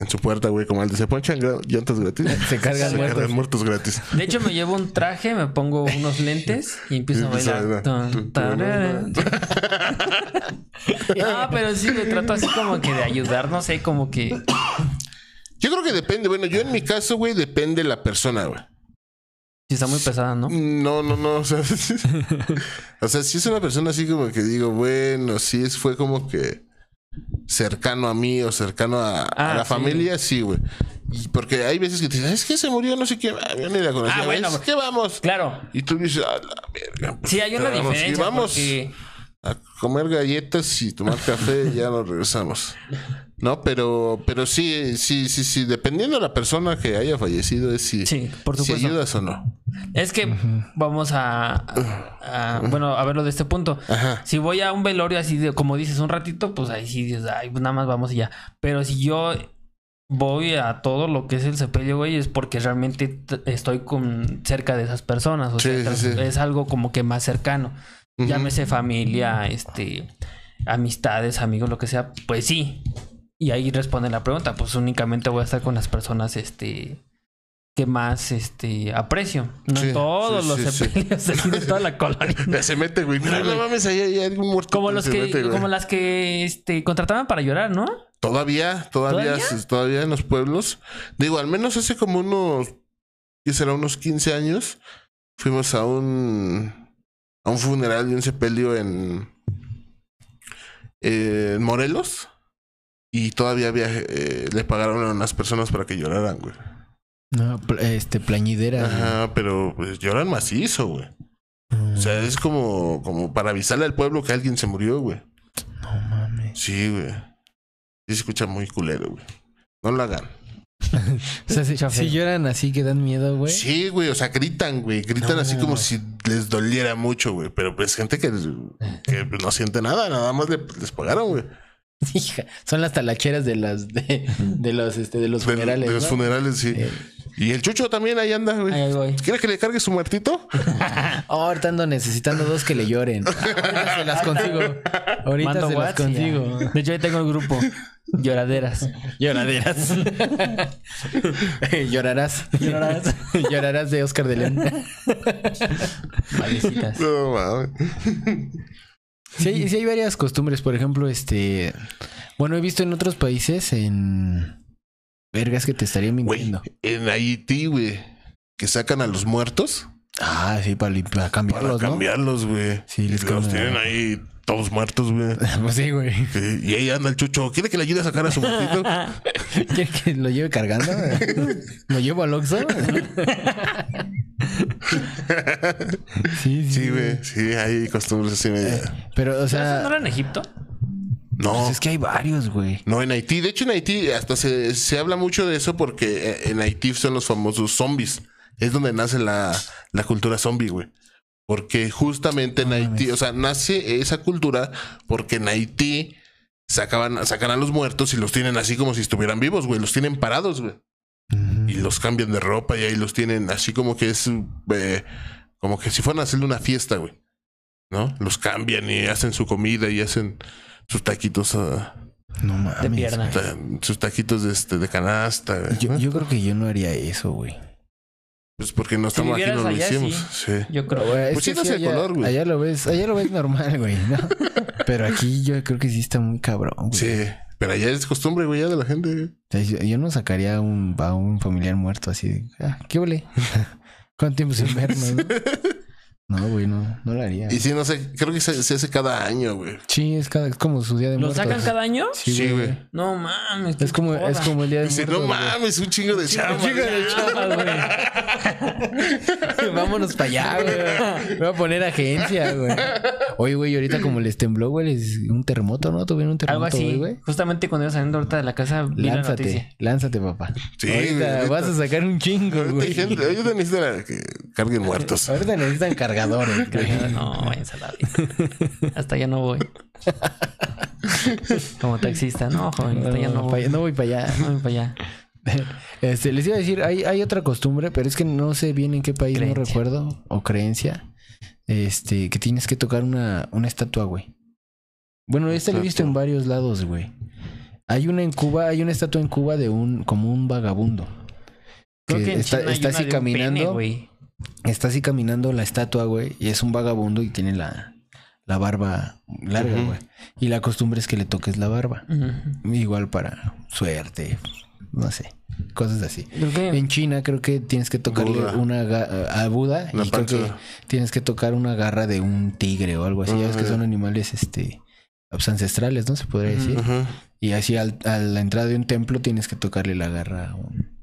en su puerta, güey, como el de se ponchan llantas gratis. [laughs] Se cargan Se muertos. cargan muertos gratis. De hecho, me llevo un traje, me pongo unos lentes y empiezo a Y empieza a bailar. No, [laughs] pero sí me trato así como que de ayudar, no sé, como que. Yo creo que depende. Bueno, yo en mi caso, güey, depende la persona, güey. Sí, está muy pesada, ¿no? No, no, no. O sea, [laughs] o sea, si es una persona así como que digo, bueno, si es, fue como que cercano a mí o cercano a, a Ah, la sí. familia, sí, güey. Y porque hay veces que te dicen, es que se murió no sé qué, ah, yo ni la conocía. Ah, bueno, "Es que vamos. Claro. Y tú dices, a la verga. pues, Sí, hay una vamos, y diferencia. vamos porque- a comer galletas y tomar café y ya nos regresamos. No, pero, pero sí, sí, sí, sí. Dependiendo de la persona que haya fallecido, es si, Sí, por si supuesto. ayudas o no. Es que vamos a, a- a- bueno, a verlo de este punto. Ajá. Si voy a un velorio así de, como dices, un ratito, pues ahí sí dices, ay, pues nada más vamos y ya. Pero si yo voy a todo lo que es el sepelio, güey, es porque realmente estoy con cerca de esas personas. O Sí, sea, sí, sí. es algo como que más cercano. Llámese familia, este, amistades, amigos, lo que sea, pues sí. Y ahí responde la pregunta, pues únicamente voy a estar con las personas, este, que más, este, aprecio. No Sí, todos sí, los sí, sí. [laughs] sepelios de toda la colonia. [laughs] Ya se mete, güey. Mira, no mames, ahí hay algún muerto. Como los que, mete, como las que, este, contrataban para llorar, ¿no? Todavía, todavía, ¿Todavía? ¿Todavía? en los pueblos. Digo, al menos hace como unos, ¿qué será? Unos 15 años. Fuimos a un, a un funeral de un sepelio en, en Morelos. Y todavía había, eh, le pagaron a unas personas para que lloraran, güey. No, pl- este, plañidera. Ajá, pero pues lloran macizo, güey. O sea, es como, como para avisarle al pueblo que alguien se murió, güey. no mames. Sí, güey. Sí se escucha muy culero, güey. No lo hagan. [laughs] O sea, si, lloran así que dan miedo, güey. Sí, güey, o sea, gritan, güey. Gritan No. así como si les doliera mucho, güey. Pero pues gente que, que no siente nada, nada más le- les pagaron, güey. [laughs] Hija, son las talacheras de las de, de los este de los funerales. de los ¿no? funerales, sí. Eh, Y el chucho también ahí anda, güey. Ahí voy. ¿Quiere que le cargue su muertito? [laughs] Oh, ahorita ando necesitando dos que le lloren. Ahorita se las consigo. Ahorita Mando se las ya. consigo. De hecho, ahí tengo el grupo. Lloraderas. Lloraderas. [laughs] Llorarás. Llorarás. Llorarás de Oscar de León. Malecitas. No, mames. Sí, hay- sí hay varias costumbres. Por ejemplo, este. Bueno, he visto en otros países en. Vergas que te estaría mintiendo. en Haití, güey, que sacan a los muertos Ah, sí, para, para para cambiarlos, ¿no? cambiarlos, güey. Sí, y les los cambian. tienen ahí todos muertos, güey. [laughs] pues sí, güey. Y ahí anda el chucho. ¿Quiere que le ayude a sacar a su muertito? [laughs] ¿Quiere que lo lleve cargando? ¿Lo llevo al Oxxo? [laughs] sí, sí. Sí, güey. Sí, hay costumbres así media. Pero, o ¿Eso no sea, era en Egipto? No. pues es que hay varios, güey. No, en Haití. De hecho, en Haití hasta se, se habla mucho de eso porque eh, en Haití son los famosos zombies. Es donde nace la, la cultura zombie, güey. Porque justamente en Haití, o sea, nace esa cultura porque en Haití sacaban, sacan a los muertos y los tienen así como si estuvieran vivos, güey. Los tienen parados, güey. Y los cambian de ropa y ahí los tienen así como que es eh, como que si fueran a hacerle una fiesta, güey. ¿No? Los cambian y hacen su comida y hacen sus taquitos, ah, No mames. De pierna. ta- sus taquitos de, este, de canasta. güey. Yo, yo creo que yo no haría eso, güey. Pues porque no estamos aquí, vivieras no lo allá, hicimos. sí. Sí. Yo creo. Güey, es Pues sí, no allá, color, güey. allá lo ves, allá lo ves normal, güey, ¿no? [laughs] Pero aquí yo creo que sí está muy cabrón, güey. Sí. Pero allá es costumbre, güey, ya de la gente. Yo, no sacaría a un, a un familiar muerto así de, ah, ¿qué ole? [laughs] ¿Cuánto tiempo sin vernos? no? [laughs] No, güey, no, no lo haría. Y sí, no sé, creo que se, se hace cada año, güey. Sí, es, cada, es como su día de ¿Lo muertos. sacan cada año? Sí, Sí, güey. güey. No mames. Es como, es como el día de Dice, muertos. no güey. mames, un chingo de chamba. Chica de chamba, güey. [laughs] Vámonos para allá, güey. Voy a poner agencia, güey. Oye, güey, ahorita como les tembló, güey, les un terremoto, ¿no? Tuvieron un Algo terremoto, así. güey. Justamente cuando iba saliendo ahorita de la casa, vi la noticia. Lánzate, lánzate, papá. Sí, ahorita güey, vas a sacar un chingo, Ahorita güey. gente, ahorita necesitan que carguen muertos. Ahorita necesitan cargadores. [laughs] No, váyanse a la vida. Hasta allá no voy. Como taxista, no, joven, hasta allá no No, pa' voy. no voy para allá. No voy para allá. [laughs] Este, les iba a decir, hay, hay otra costumbre, pero es que no sé bien en qué país, no recuerdo, o creencia, este, que tienes que tocar una, una estatua, güey. Bueno, esta lo he visto en varios lados, güey. Hay una en Cuba, hay una estatua en Cuba de un, como un vagabundo. Creo Que está, así pene, caminando, güey. Está así caminando la estatua, güey, y es un vagabundo y tiene la, la barba larga, güey. Y la costumbre es que le toques la barba. Igual para suerte, no sé, cosas así. En China creo que tienes que tocarle Buda. una a Buda La y creo que tienes que tocar una garra de un tigre o algo así. Ya ves que son animales este pues, ancestrales, ¿no? Se podría decir. Y así al- a la entrada de un templo tienes que tocarle la garra a un...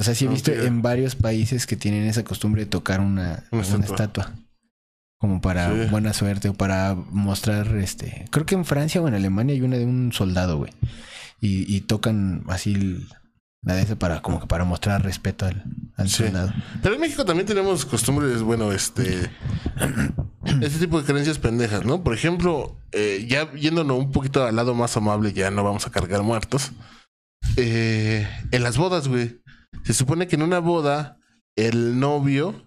O sea, sí he visto en varios países que tienen esa costumbre de tocar una, Una una estatua. Como para Sí. buena suerte o para mostrar este... Creo que en Francia o en Alemania hay una de un soldado, güey. Y, y tocan así la de esa para como que para mostrar respeto al, al Sí. soldado. Pero en México también tenemos costumbres, bueno, este. [clears throat] este tipo de creencias pendejas, ¿no? Por ejemplo, eh, ya yéndonos un poquito al lado más amable, ya no vamos a cargar muertos. Eh, en las bodas, güey. Se supone que en una boda, el novio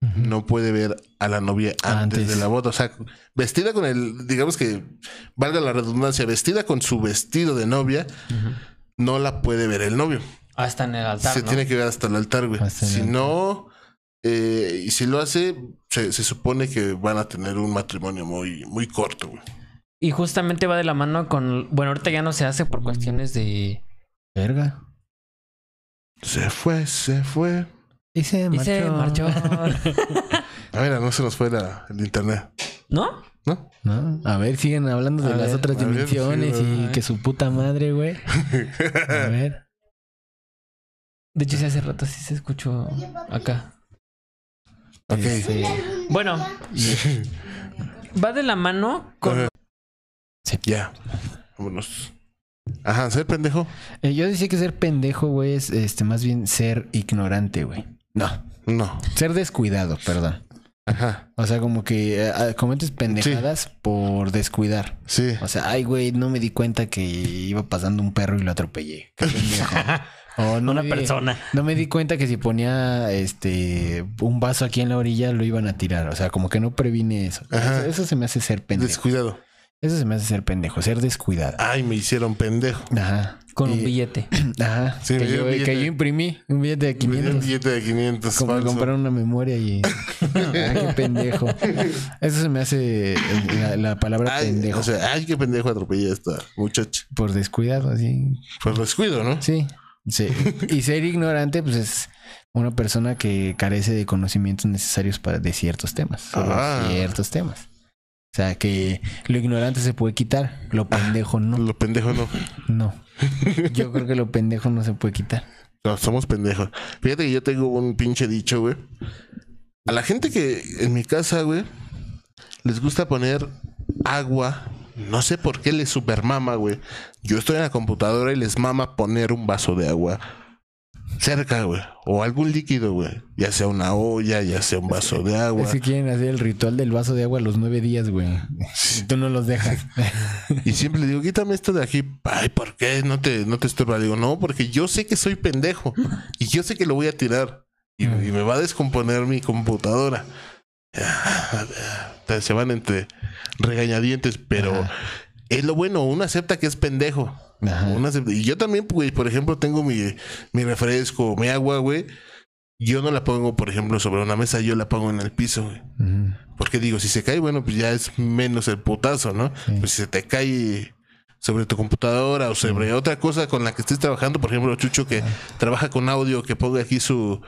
no puede ver a la novia antes, Antes. de la boda. O sea, vestida con el, digamos que, valga la redundancia, vestida con su vestido de novia, no la puede ver el novio. hasta en el altar, Se ¿no? tiene que ver hasta el altar, güey. Hasta Si no, eh, y si lo hace, se, se supone que van a tener un matrimonio muy, muy corto, güey. Y justamente va de la mano con... Bueno, ahorita ya no se hace por cuestiones de... Verga. Se fue, se fue. Y se Y marchó. se marchó. [laughs] A ver, no se nos fue la- el internet, ¿No? ¿no? ¿No? A ver, siguen hablando de A las ver, otras ver, dimensiones sí, y ver. que su puta madre, güey. A [laughs] ver. De hecho, sí hace rato sí se escuchó acá. Ok. Este, Bueno, [laughs] va de la mano con... Ajá. Ya. Vámonos. Ajá, ser pendejo. eh, yo decía que ser pendejo, güey, es este más bien ser ignorante, güey. No. No. Ser descuidado, perdón. Ajá. O sea, como que eh, ah, cometes pendejadas por descuidar. Sí. O sea, ay, güey, no me di cuenta que iba pasando un perro y lo atropellé. Qué pendejo. [laughs] Oh, no una me- persona. No me di cuenta que si ponía este un vaso aquí en la orilla lo iban a tirar. O sea, como que no previne eso. Ajá. Eso, eso se me hace ser pendejo. Descuidado. Eso se me hace ser pendejo, ser descuidado. Ay, me hicieron pendejo. Ajá. Con un billete. [clears throat] Ajá. Sí, que, yo, un billete. que yo imprimí un billete de Me dio un 500. billete de 500 Como falso. comprar una memoria y. [laughs] ah, qué pendejo. Eso se me hace eh, la, la palabra Ay, pendejo. o sea, ay, qué pendejo atropellé a esta muchacha. por descuidado, así. Pues descuido, ¿no? Sí. sí. [laughs] Y ser ignorante, pues es una persona que carece de conocimientos necesarios para de ciertos temas. Sobre Ah. ciertos temas. O sea, que lo ignorante se puede quitar, lo pendejo no. Lo pendejo no. No. Yo creo que lo pendejo no se puede quitar. No, somos pendejos. Fíjate que yo tengo un pinche dicho, güey. A la gente que en mi casa, güey, les gusta poner agua. No sé por qué les supermama, güey. Yo estoy en la computadora y les mama poner un vaso de agua cerca, güey. O algún líquido, güey. Ya sea una olla, ya sea un vaso de agua. Es que quieren hacer el ritual del vaso de agua a los nueve días, güey. Y tú no los dejas. [laughs] Y siempre le digo, quítame esto de aquí. Ay, ¿por qué? No te, no te estorba. Digo, no, porque yo sé que soy pendejo. Y yo sé que lo voy a tirar. Y, y me va a descomponer mi computadora. Se van entre regañadientes, pero. Es lo bueno. Uno acepta que es pendejo. Ajá. Uno acepta- Y yo también, güey, por ejemplo, tengo mi, mi refresco, mi agua, güey. Yo no la pongo, por ejemplo, sobre una mesa, yo la pongo en el piso, güey. Porque digo, si se cae, bueno, pues ya es menos el putazo, ¿no? Pues si se te cae sobre tu computadora o sobre otra cosa con la que estés trabajando, por ejemplo, Chucho que trabaja con audio, que ponga aquí su,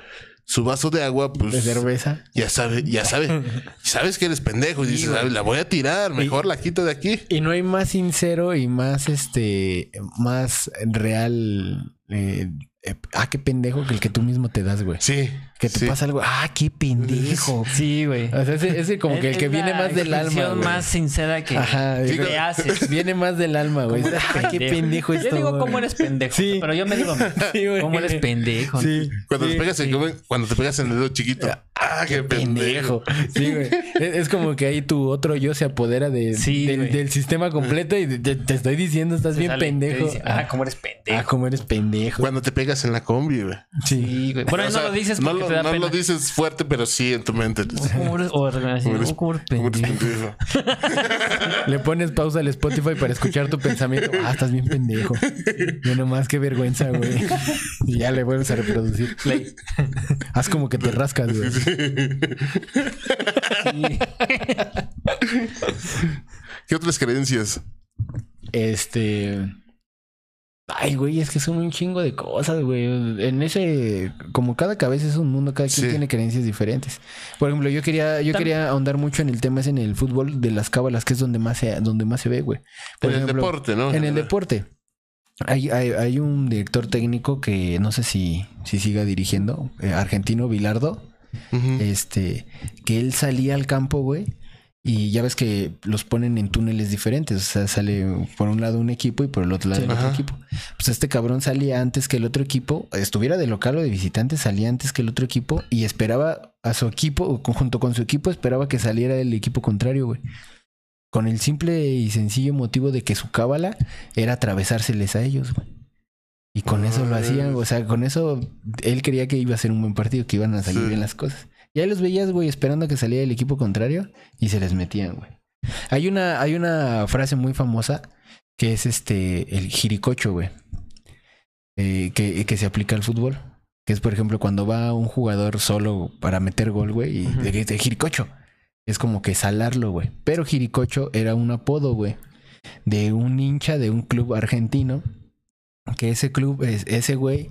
su vaso de agua, pues De cerveza. ya sabe, ya sabe, [laughs] sabes que eres pendejo y dices, "Ah, la voy a tirar, mejor la quito de aquí. Y no hay más sincero y más este más real eh, eh, ah qué pendejo que el que tú mismo te das, güey. Sí. Que te sí. pasa algo, ah, qué pendejo. [laughs] Sí, güey. O sea, ese, ese como que el Es que viene más del alma. güey. más sincera que Ajá, digo- te haces. [laughs] Viene más del alma, güey. ¿Cómo eres Ah, qué pendejo Yo digo cómo eres pendejo. Sí. Pero yo me digo, [laughs] Sí, güey. ¿cómo eres pendejo? Sí. Cuando, sí, te pegas en- cuando te pegas en el dedo chiquito. Ah, qué pendejo. pendejo. Sí, güey. Es, es como que ahí tu otro yo se apodera de, Sí, del, del sistema completo y te, te estoy diciendo, estás Te bien sale, pendejo. dice, ah, cómo eres Ah, pendejo. cómo eres pendejo. Cuando te pegas en la combi, güey. Sí. Güey. Bueno, no lo dices porque te da no pena. lo dices fuerte, pero sí en tu mente. ¿Cómo eres, o así, ¿Cómo eres- [laughs] oh, ¿cómo eres cómo eres pendejo? pendejo? Le pones pausa al Spotify para escuchar tu pensamiento. Ah, estás bien pendejo. Yo nomás, qué vergüenza, güey. Y ya le vuelves a reproducir. Play. Haz como que te rascas, güey. ¿Qué otras creencias? Este. Ay, güey, es que son un chingo de cosas, güey. En ese, como cada cabeza es un mundo, cada quien Sí. tiene creencias diferentes. Por ejemplo, yo quería, yo quería ahondar mucho en el tema ese en el fútbol de las cábalas, que es donde más se, donde más se ve, güey. Por en el deporte, ¿no? En el deporte. Hay, hay, hay un director técnico que no sé si, si siga dirigiendo, eh, argentino, Bilardo, este, que él salía al campo, güey, y ya ves que los ponen en túneles diferentes, o sea, sale por un lado un equipo y por el otro lado Sí. el otro Ajá. equipo. Pues este cabrón salía antes que el otro equipo, estuviera de local o de visitante, salía antes que el otro equipo y esperaba a su equipo, o junto con su equipo, esperaba que saliera el equipo contrario, güey. Con el simple y sencillo motivo de que su cábala era atravesárseles a ellos, güey. Y con eso lo hacían, o sea, con eso él creía que iba a ser un buen partido, que iban a salir Sí. bien las cosas. Y ahí los veías, güey, esperando a que saliera el equipo contrario y se les metían, güey. Hay una, hay una frase muy famosa que es este, el jiricocho, güey. Eh, que, que se aplica al fútbol. Que es, por ejemplo, cuando va un jugador solo para meter gol, güey, y de jiricocho. Es como que salarlo, güey. Pero jiricocho era un apodo, güey, de un hincha de un club argentino. Que ese club, es- ese güey,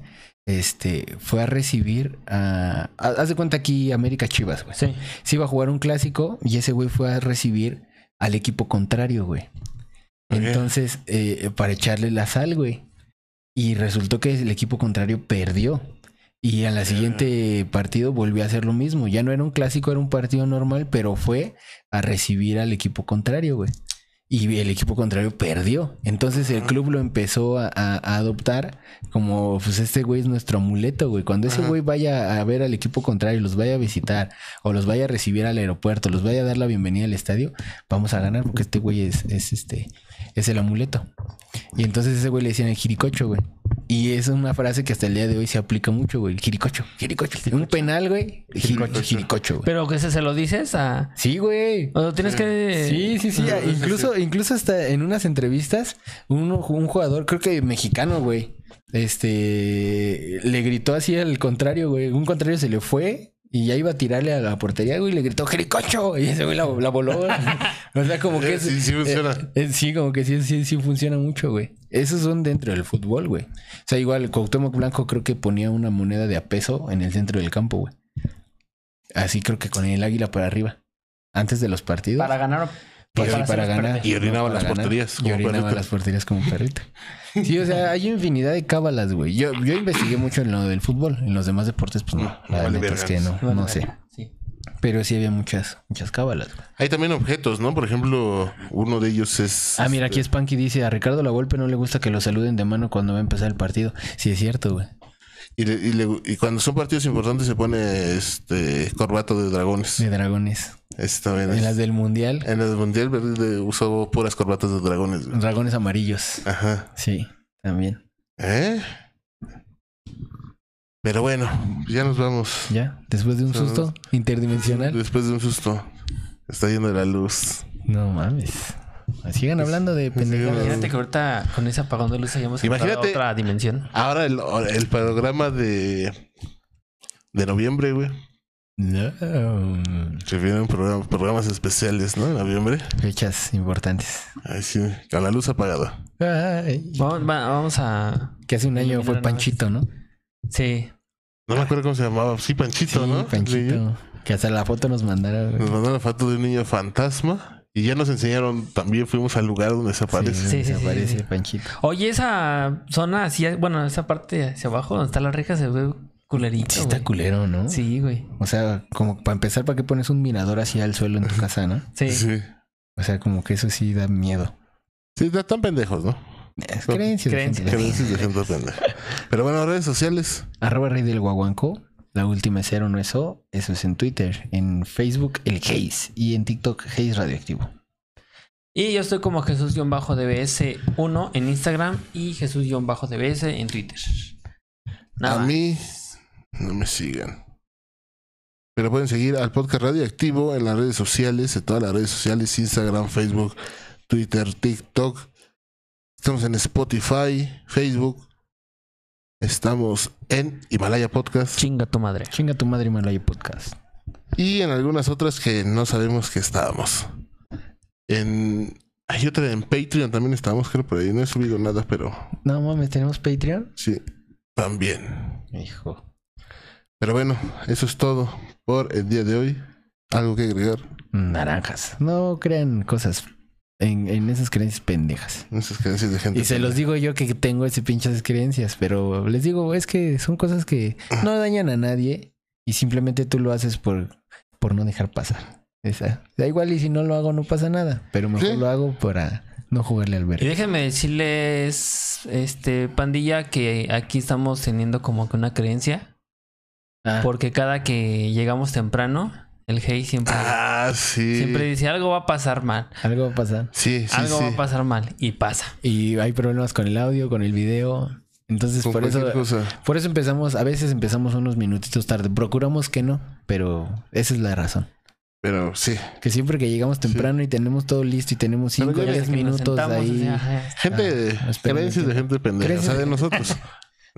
este, fue a recibir a... a- Haz de cuenta aquí América Chivas, güey. Sí. Se iba a jugar un clásico y ese güey fue a recibir al equipo contrario, güey. Entonces, eh, para echarle la sal, güey. Y resultó que el equipo contrario perdió. Y a la siguiente partido volvió a hacer lo mismo. Ya no era un clásico, era un partido normal, pero fue a recibir al equipo contrario, güey. Y el equipo contrario perdió. Entonces el club lo empezó a, a- adoptar como, pues este güey es nuestro amuleto, güey. Cuando ese Ajá. güey vaya a ver al equipo contrario, los vaya a visitar o los vaya a recibir al aeropuerto, los vaya a dar la bienvenida al estadio, vamos a ganar porque este güey es, es este, es el amuleto. Y entonces ese güey le decían el jiricocho, güey. Y es una frase que hasta el día de hoy se aplica mucho, güey. Jiricocho, jiricocho. Un penal, güey. Jiricocho, jiricocho, güey. Pero que ese se lo dices a. Sí, güey. O tienes que. Sí, sí, sí. Incluso, incluso hasta en unas entrevistas, uno, un jugador, creo que mexicano, güey. Este le gritó así al contrario, güey. Un contrario se le fue y ya iba a tirarle a la portería, güey, y le gritó ¡Jericocho! Y ese güey la, la voló. [laughs] o sea, como que. Sí, sí funciona. eh, eh, sí, como que sí, sí, sí funciona mucho, güey. Esos son dentro del fútbol, güey. O sea, igual Cuauhtémoc Blanco creo que ponía una moneda de a peso en el centro del campo, güey. Así creo que con el águila para arriba. Antes de los partidos. Para ganar. Para, para ganar. perder. Y orinaba las porterías Y como orinaba perrito. las porterías como perrito. [laughs] Sí, o sea, hay infinidad de cábalas, güey. Yo, yo investigué mucho en lo del fútbol. En los demás deportes, pues no. No, La vale neta es que no, no sé. Sí. Pero sí había muchas, muchas cábalas. güey. Hay también objetos, ¿no? Por ejemplo, uno de ellos es. Ah, mira, aquí Spanky dice, a Ricardo La Volpe no le gusta que lo saluden de mano cuando va a empezar el partido. Sí, es cierto, güey. Y, le- y le- y cuando son partidos importantes se pone este corbato de dragones. De dragones. También En es. las del mundial, En el mundial verde usó puras corbatas de dragones. güey. dragones amarillos. Ajá. Sí, también. ¿Eh? Pero bueno, ya nos vamos. ¿Ya? Después de un susto interdimensional. Después de un susto. Está yendo la luz. No mames. Sigan hablando de pendejadas. Imagínate que ahorita con ese apagón de luz hayamos encontrado Imagínate- otra dimensión. Ahora el, el programa de. De noviembre, güey. No. Se vienen programas, programas especiales, ¿no? En noviembre. Fechas importantes. Ahí sí, con la luz apagada. Ay. Vamos, va- vamos a. Que hace un año fue. Panchito, ¿no? Sí. No me acuerdo cómo se llamaba. Sí, Panchito, sí, ¿no? Panchito. Que hasta la foto nos mandaron. güey. Nos mandaron la foto de un niño fantasma. Y ya nos enseñaron, también fuimos al lugar donde se aparece. Sí, sí, sí, aparece sí. Panchito. Oye, esa zona así, bueno, esa parte hacia abajo donde está la reja se ve culerito. Sí, está güey. culero, ¿no? Sí, güey. O sea, como para empezar, ¿para qué pones un mirador así al suelo en tu casa, no? Sí. Sí. O sea, como que eso sí da miedo. Sí, están tan pendejos, ¿no? Es creencias. de Creencias. gente. Creencias de gente pendeja. Pero bueno, redes sociales. Arroba Rey del Guaguanco. La última es cero, no es O. Eso es en Twitter. En Facebook, el Haze. Y en TikTok, Haze Radioactivo. Y yo estoy como Jesús-DBS1 en Instagram y Jesús-DBS en Twitter. Nada a mí no me sigan. Pero pueden seguir al podcast radioactivo en las redes sociales, en todas las redes sociales, Instagram, Facebook, Twitter, TikTok. Estamos en Spotify, Facebook. Estamos en Himalaya Podcast Chinga tu madre. Chinga tu madre Himalaya Podcast. y en algunas otras que no sabemos que estábamos. En hay otra en Patreon también estábamos, creo por ahí. No he subido nada, pero No mames, ¿tenemos Patreon? sí, también. Hijo. Pero bueno, eso es todo por el día de hoy. ¿Algo que agregar? Naranjas. No crean cosas en, en esas creencias pendejas. Esas creencias de gente. Y se los digo yo que tengo ese pinches creencias, pero les digo, es que son cosas que no dañan a nadie y simplemente tú lo haces por, por no dejar pasar. Esa. Da igual y si no lo hago no pasa nada, pero mejor Sí. lo hago para no jugarle al Y verde. déjenme decirles, este, pandilla, que aquí estamos teniendo como que una creencia. Ah, Porque cada que llegamos temprano, el Hey siempre, Ah, sí. siempre dice algo va a pasar mal. algo va a pasar. Sí, sí, algo sí. va a pasar mal. Y pasa. Y hay problemas con el audio, con el video. Entonces por eso, cosa. por eso empezamos, a veces empezamos unos minutitos tarde. Procuramos que no, pero esa es la razón. Pero sí. Que siempre que llegamos temprano y tenemos todo listo y tenemos Pero 5 o ya 10 Desde que nos minutos ahí. Gente, Ah, creencias de gente pendeja. O sea, de nosotros. [laughs]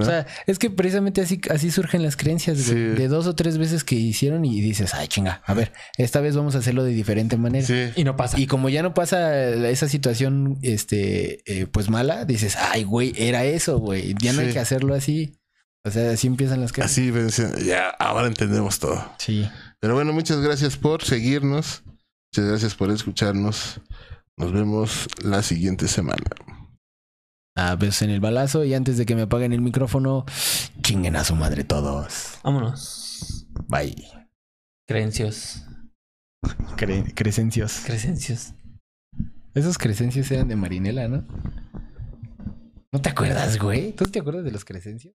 O sea, es que precisamente así, así surgen las creencias. Sí. de dos o tres veces que hicieron y dices, ay chinga, a ver, esta vez vamos a hacerlo de diferente manera. Sí. Y no pasa. Y como ya no pasa esa situación, este, eh, pues mala, dices, ay, güey, era eso, güey. Ya no Sí. hay que hacerlo así. O sea, así empiezan las creencias. Así vencen- ya ahora entendemos todo. Sí. Pero bueno, muchas gracias por seguirnos. Muchas gracias por escucharnos. Nos vemos la siguiente semana. A besos en el balazo y antes de que me apaguen el micrófono, chinguen a su madre todos. Vámonos. Bye. Creencios. Cre- crecencios. Creencios. Esos crecencios eran de Marinela, ¿no? ¿No te acuerdas, güey? ¿Tú te acuerdas de los crecencios?